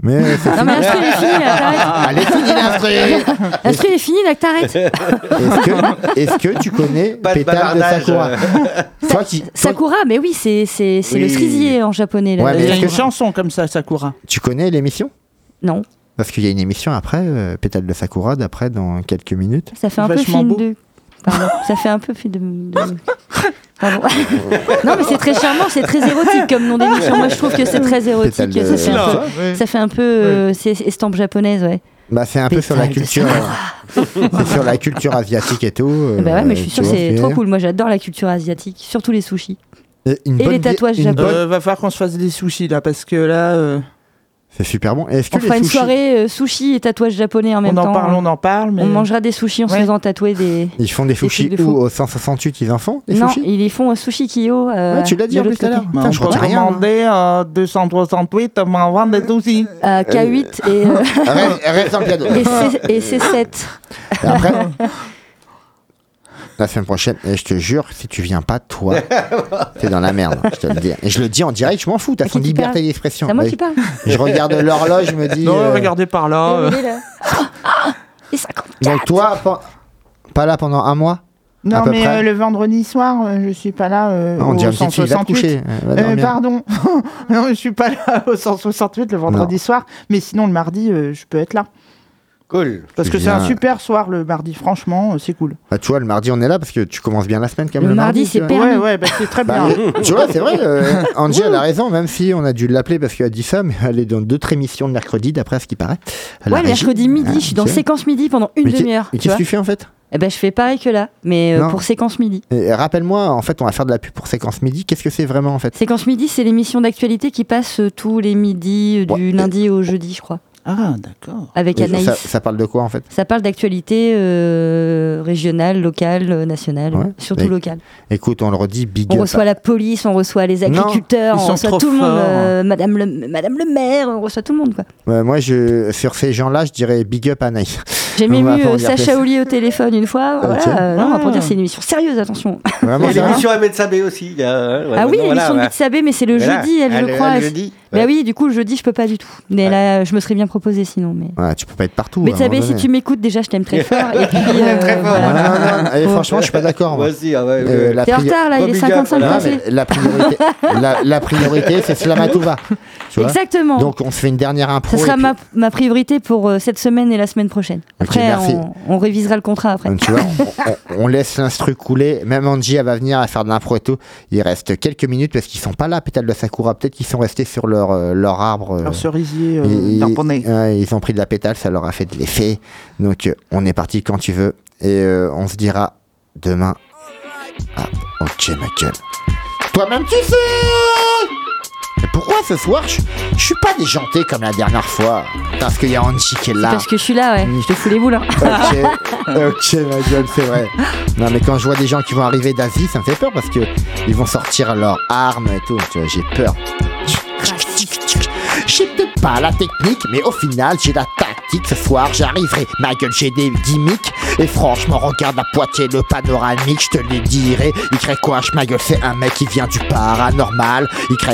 Mais c'est Non, mais l'instru, est là, t'arrêtes. Elle est finie l'instru L'instru, est finie, là, que t'arrêtes. Est-ce que, est-ce que tu connais Pas de Pétale de bavardage. Sakura? Toi qui, toi- Sakura, mais oui, c'est c'est- c'est le Oui. cerisier en japonais. là. Ouais, mais Il y a une chanson comme ça, Sakura. tu connais l'émission? Non, Parce qu'il y a une émission après, euh, Pétale de Sakura, d'après, dans quelques minutes. ça fait un peu film beau. de... Pardon, ça fait un peu film de... de- Pardon. non, mais c'est très charmant, c'est très érotique comme nom d'émission. Moi, je trouve que c'est très érotique. Pétale de- Ça fait un peu, ça fait un peu euh, c'est estampe japonaise, ouais. Bah, c'est un peu sur la Pétale de culture. c'est sur la culture asiatique et tout. euh, bah ouais, mais je suis tu sûre que vois, c'est trop cool. Moi, j'adore la culture asiatique, surtout les sushis. Et, une Et bonne les tatouages une japonais. bonne- Euh, va falloir qu'on se fasse des sushis là, parce que là, euh, C'est super bon. Est-ce que On fera une soirée euh, sushi et tatouage japonais en on même en temps. parle, on en parle, mais On mangera des sushis en se Ouais. faisant tatouer des. Ils font des sushis de où. Au 168, ils en font des non, sushis ils les font au sushi Kyo. euh, Ouais, tu l'as dit en plus tout à l'heure. je on retiens rien. hein. à 268, on m'en des sushis. Euh, K8 et, euh, Reste- Reste dans le piano. et, C- et C7. Et après, la semaine prochaine, et je te jure, si tu viens pas, toi, t'es dans la merde, je te le dis. Et je le dis en direct, je m'en fous, t'as À son qui tu liberté d'expression. C'est moi qui parle. Je regarde l'horloge, je me dis. Non, euh, regardez par là. euh. Il est là. Ah, Et 54. Donc toi, pas, pas là pendant un mois Non, mais euh, le vendredi soir, euh, je suis pas là euh, Ah, On au dirait une petite fille, va te 168. coucher. elle va Euh, dormir. pardon, non, je suis pas là au 168 le vendredi soir, mais sinon le mardi, euh, je peux être là. Cool. Parce que c'est un super soir le mardi, franchement, euh, c'est cool. Bah, tu vois, le mardi, on est là parce que tu commences bien la semaine quand même. Le mardi, c'est permis. Ouais, ouais, bah, c'est très Bah, bien. tu vois, c'est vrai, euh, Angie, elle a raison, même si on a dû l'appeler parce qu'elle a dit ça, mais elle est dans d'autres émissions de mercredi, d'après ce qui paraît. Ouais, le mercredi midi, Ah, je suis dans vois. séquence midi pendant une demi-heure. Et tu qu'est-ce que tu fais en fait? Eh ben, je fais pareil que là, mais euh, pour séquence midi. Rappelle-moi, en fait, on va faire de la pub pour Séquence Midi. Qu'est-ce que c'est vraiment en fait? Séquence midi, c'est l'émission d'actualité qui passe euh, tous les midis, euh, du Ouais. lundi au jeudi, je crois, Ah, d'accord. avec Anaïs. ça, Ça, ça parle de quoi en fait? Parle d'actualité euh, régionale, locale, nationale, Ouais. surtout Mais- locale. Écoute, on le redit, big On up. reçoit la police, on reçoit les agriculteurs, on reçoit tout le monde, euh, Madame, le, Madame le maire, on reçoit tout le monde. quoi. Ouais, moi, je, sur ces gens-là, je dirais big up à Naïs. J'ai On même eu euh, Sacha. Oli au téléphone une fois. Voilà, Ok. euh, non, Ah. pour dire c'est une émission sérieuse, attention. Vraiment, Et ça l'émission Ahmed Sabé aussi. il y a, euh, ouais, ah oui, l'émission de Sabé, mais c'est le jeudi, elle, je le- crois. le elle- jeudi, Bah ouais. oui, du coup, le jeudi, je peux pas du tout. Mais là, je me serais bien sinon. Mais... Tu peux pas être partout. Mais Sabé, si tu m'écoutes, déjà, je t'aime très fort. Et puis, euh, Très fort. voilà. Non, non, non, et franchement, je suis pas d'accord. moi. Aussi, ah ouais, Euh, T'es en retard, là, il est Big up, 55 voilà. Non, passé. mais la priorité, la, la priorité c'est Slamatouva. Tu vois Exactement. Donc, on se fait une dernière impro. ça sera puis- ma, ma priorité pour euh, cette semaine et la semaine prochaine. Ok, Après, merci. on, on révisera le contrat après. Donc, tu vois, on, on- on laisse l'instru couler. Même Angie, elle va venir à faire de l'impro et tout. Il reste quelques minutes parce qu'ils sont pas là, pétale de Sakura. Peut-être qu'ils sont restés sur leur, euh, leur arbre. euh, Alors, cerisier et- euh, ils ont pris de la pétale, ça leur a fait de l'effet. Donc, euh, on est parti quand tu veux. Et euh, on se dira demain. Ah, ok, ma gueule. Toi-même, tu sais Mais pourquoi ce soir, je, je suis pas déjanté comme la dernière fois Parce qu'il y a Angie qui est là. Parce que je suis là, ouais. Je te fous les boules. hein. Ok, ok, ma gueule, c'est vrai. Non, mais quand je vois des gens qui vont arriver d'Asie, ça me fait peur parce que ils vont sortir leurs armes et tout. Tu vois, j'ai peur. J'ai peut-être pas la technique, mais au final, j'ai la Ce soir, j'arriverai. Ma gueule, j'ai des gimmicks. Et franchement, regarde la Poitiers, le panoramique, je te le dirai. Quoi, ma gueule, c'est un mec qui vient du paranormal.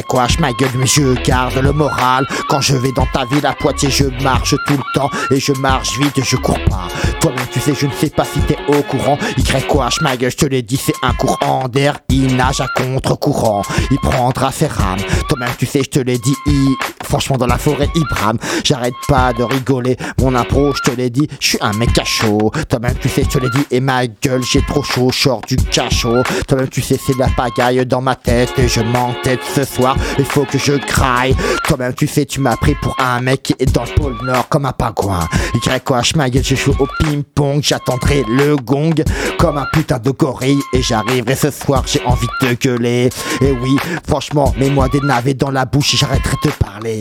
Quoi, ma gueule, mais je garde le moral. Quand je vais dans ta ville à Poitiers, je marche tout le temps. Et je marche vite, je cours pas. Toi-même, tu sais, je ne sais pas si t'es au courant. Quoi, ma gueule, je te l'ai dit, c'est un courant d'air. Il nage à contre-courant. Il prendra ses rames. Toi-même, tu sais, je te l'ai dit, il... franchement, dans la forêt, il brame. J'arrête pas de rigoler. Mon impro, je te l'ai dit, je suis un mec à chaud. Toi-même, tu sais, je te l'ai dit, et ma gueule, j'ai trop chaud, je du cachot. Toi-même, tu sais, c'est de la pagaille dans ma tête. Et je m'entête ce soir, il faut que je graille. Toi-même, tu sais, tu m'as pris pour un mec qui est dans le pôle Nord comme un pingouin. Crée quoi, ma gueule, j'ai joué au ping-pong. J'attendrai le gong comme un putain de gorille. Et j'arriverai ce soir, j'ai envie de gueuler. Et oui, franchement, mets-moi des navets dans la bouche et j'arrêterai de parler.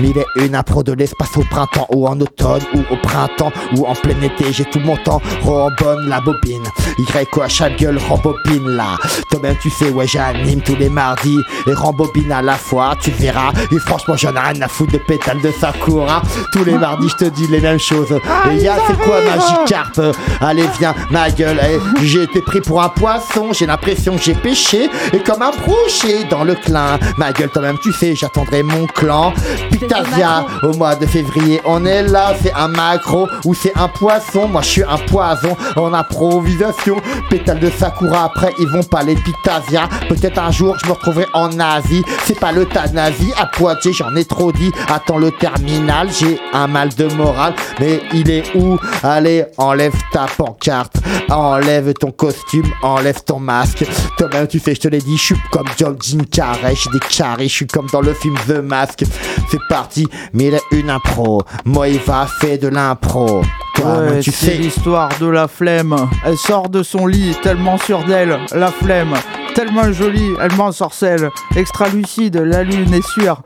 Mais il est une impro de l'espace au printemps ou en automne ou au printemps ou en plein été. J'ai tout mon temps, rembonne la bobine. Y quoi, chaque gueule, rembobine là. Toi-même, tu sais, ouais, j'anime tous les mardis et rembobine à la fois, tu verras. Et franchement, j'en ai rien à foutre de pétale de Sakura. Tous les mardis, je te dis les mêmes choses. Et ya, c'est quoi, Magikarp? Allez, viens, ma gueule. eh, j'ai été pris pour un poisson, j'ai l'impression que j'ai pêché. Et comme un brochet dans le clin. Ma gueule, toi-même, tu sais, j'attendrai mon clan. Pictasia, au mois de février, on est là, c'est un macro ou c'est un poisson. Moi, je suis un poison en improvisation. Pétale de Sakura, après, ils vont parler Pictasia. Peut-être un jour, je me retrouverai en Asie. C'est pas l'euthanasie à Poitiers, j'en ai trop dit. Attends le terminal, j'ai un mal de morale. Mais il est où? Allez, enlève ta pancarte, enlève ton costume, enlève ton masque. Toi-même, tu sais, je te l'ai dit, je suis comme John Jim Carrey, je suis des carrés, je suis comme dans le film The Mask. C'est parti, mais il a une impro. Moïva fait de l'impro. Ouais, tu c'est sais. l'histoire de la flemme. Elle sort de son lit, tellement sûre d'elle, la flemme. Tellement jolie, elle m'ensorcelle. Extra lucide, la lune est sûre.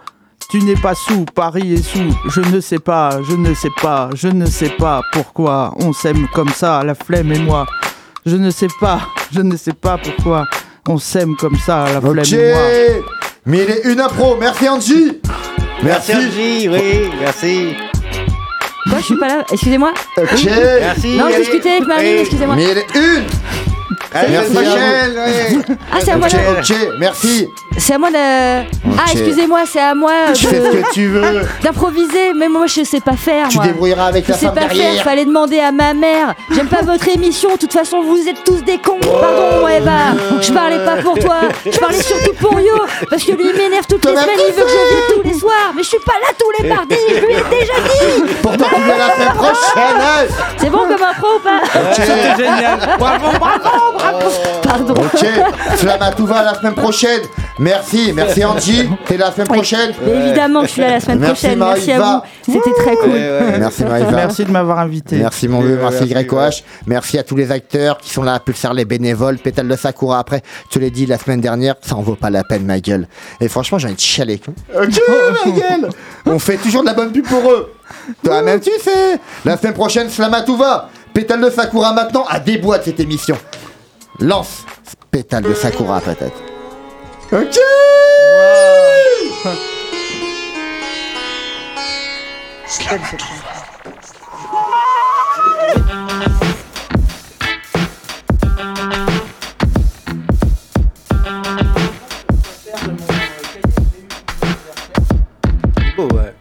Tu n'es pas sous, Paris est sous. Je ne sais pas, je ne sais pas, je ne sais pas pourquoi on s'aime comme ça, la flemme et moi. Je ne sais pas, je ne sais pas pourquoi on s'aime comme ça, la flemme et moi. mais il est une impro. Merci Angie. Merci. Oui, merci. Quoi, je suis pas là? Excusez-moi Ok. Merci. Non, je discutais avec Marine, excusez-moi. Mais il est une. La Merci oui. Ah, c'est à moi Ok, là ok, merci. C'est à moi de. Ah, excusez-moi, c'est à moi Tu fais ce que tu veux. d'improviser, mais moi je sais pas faire. Tu moi. débrouilleras avec Je la sais femme pas faire, fallait demander à ma mère. J'aime pas votre émission, de toute façon vous êtes tous des cons. Pardon Eva, je parlais pas pour toi, je parlais surtout pour Yo, parce que lui il m'énerve toutes les semaines, il veut que je vienne tous les soirs, mais je suis pas là tous les mardis, je lui ai déjà dit. Pourtant, tu viens la semaine prochaine. C'est bon comme impro ou pas? C'était génial. Bravo, bravo, bravo. Pardon. Ok, Flamatouva la semaine prochaine. Merci, merci Angie. T'es là la semaine prochaine. Mais évidemment que je suis là la semaine Merci, prochaine, merci à Maïva. vous, c'était très cool. Merci Maïva. Merci de m'avoir invité. Merci mon vieux, merci merci, YOH. Merci à tous les acteurs qui sont là à Pulsar, les bénévoles, Pétale de Sakura après. Je te l'ai dit la semaine dernière, ça en vaut pas la peine ma gueule. Et franchement, j'ai envie de chialer. Ok ma gueule On fait toujours de la bonne pub pour eux. Toi-même tu sais. La semaine prochaine, Slamatouva. Pétale de Sakura maintenant à des boîtes cette émission. Lance Pétale de Sakura peut-être. Ok oh, ouais.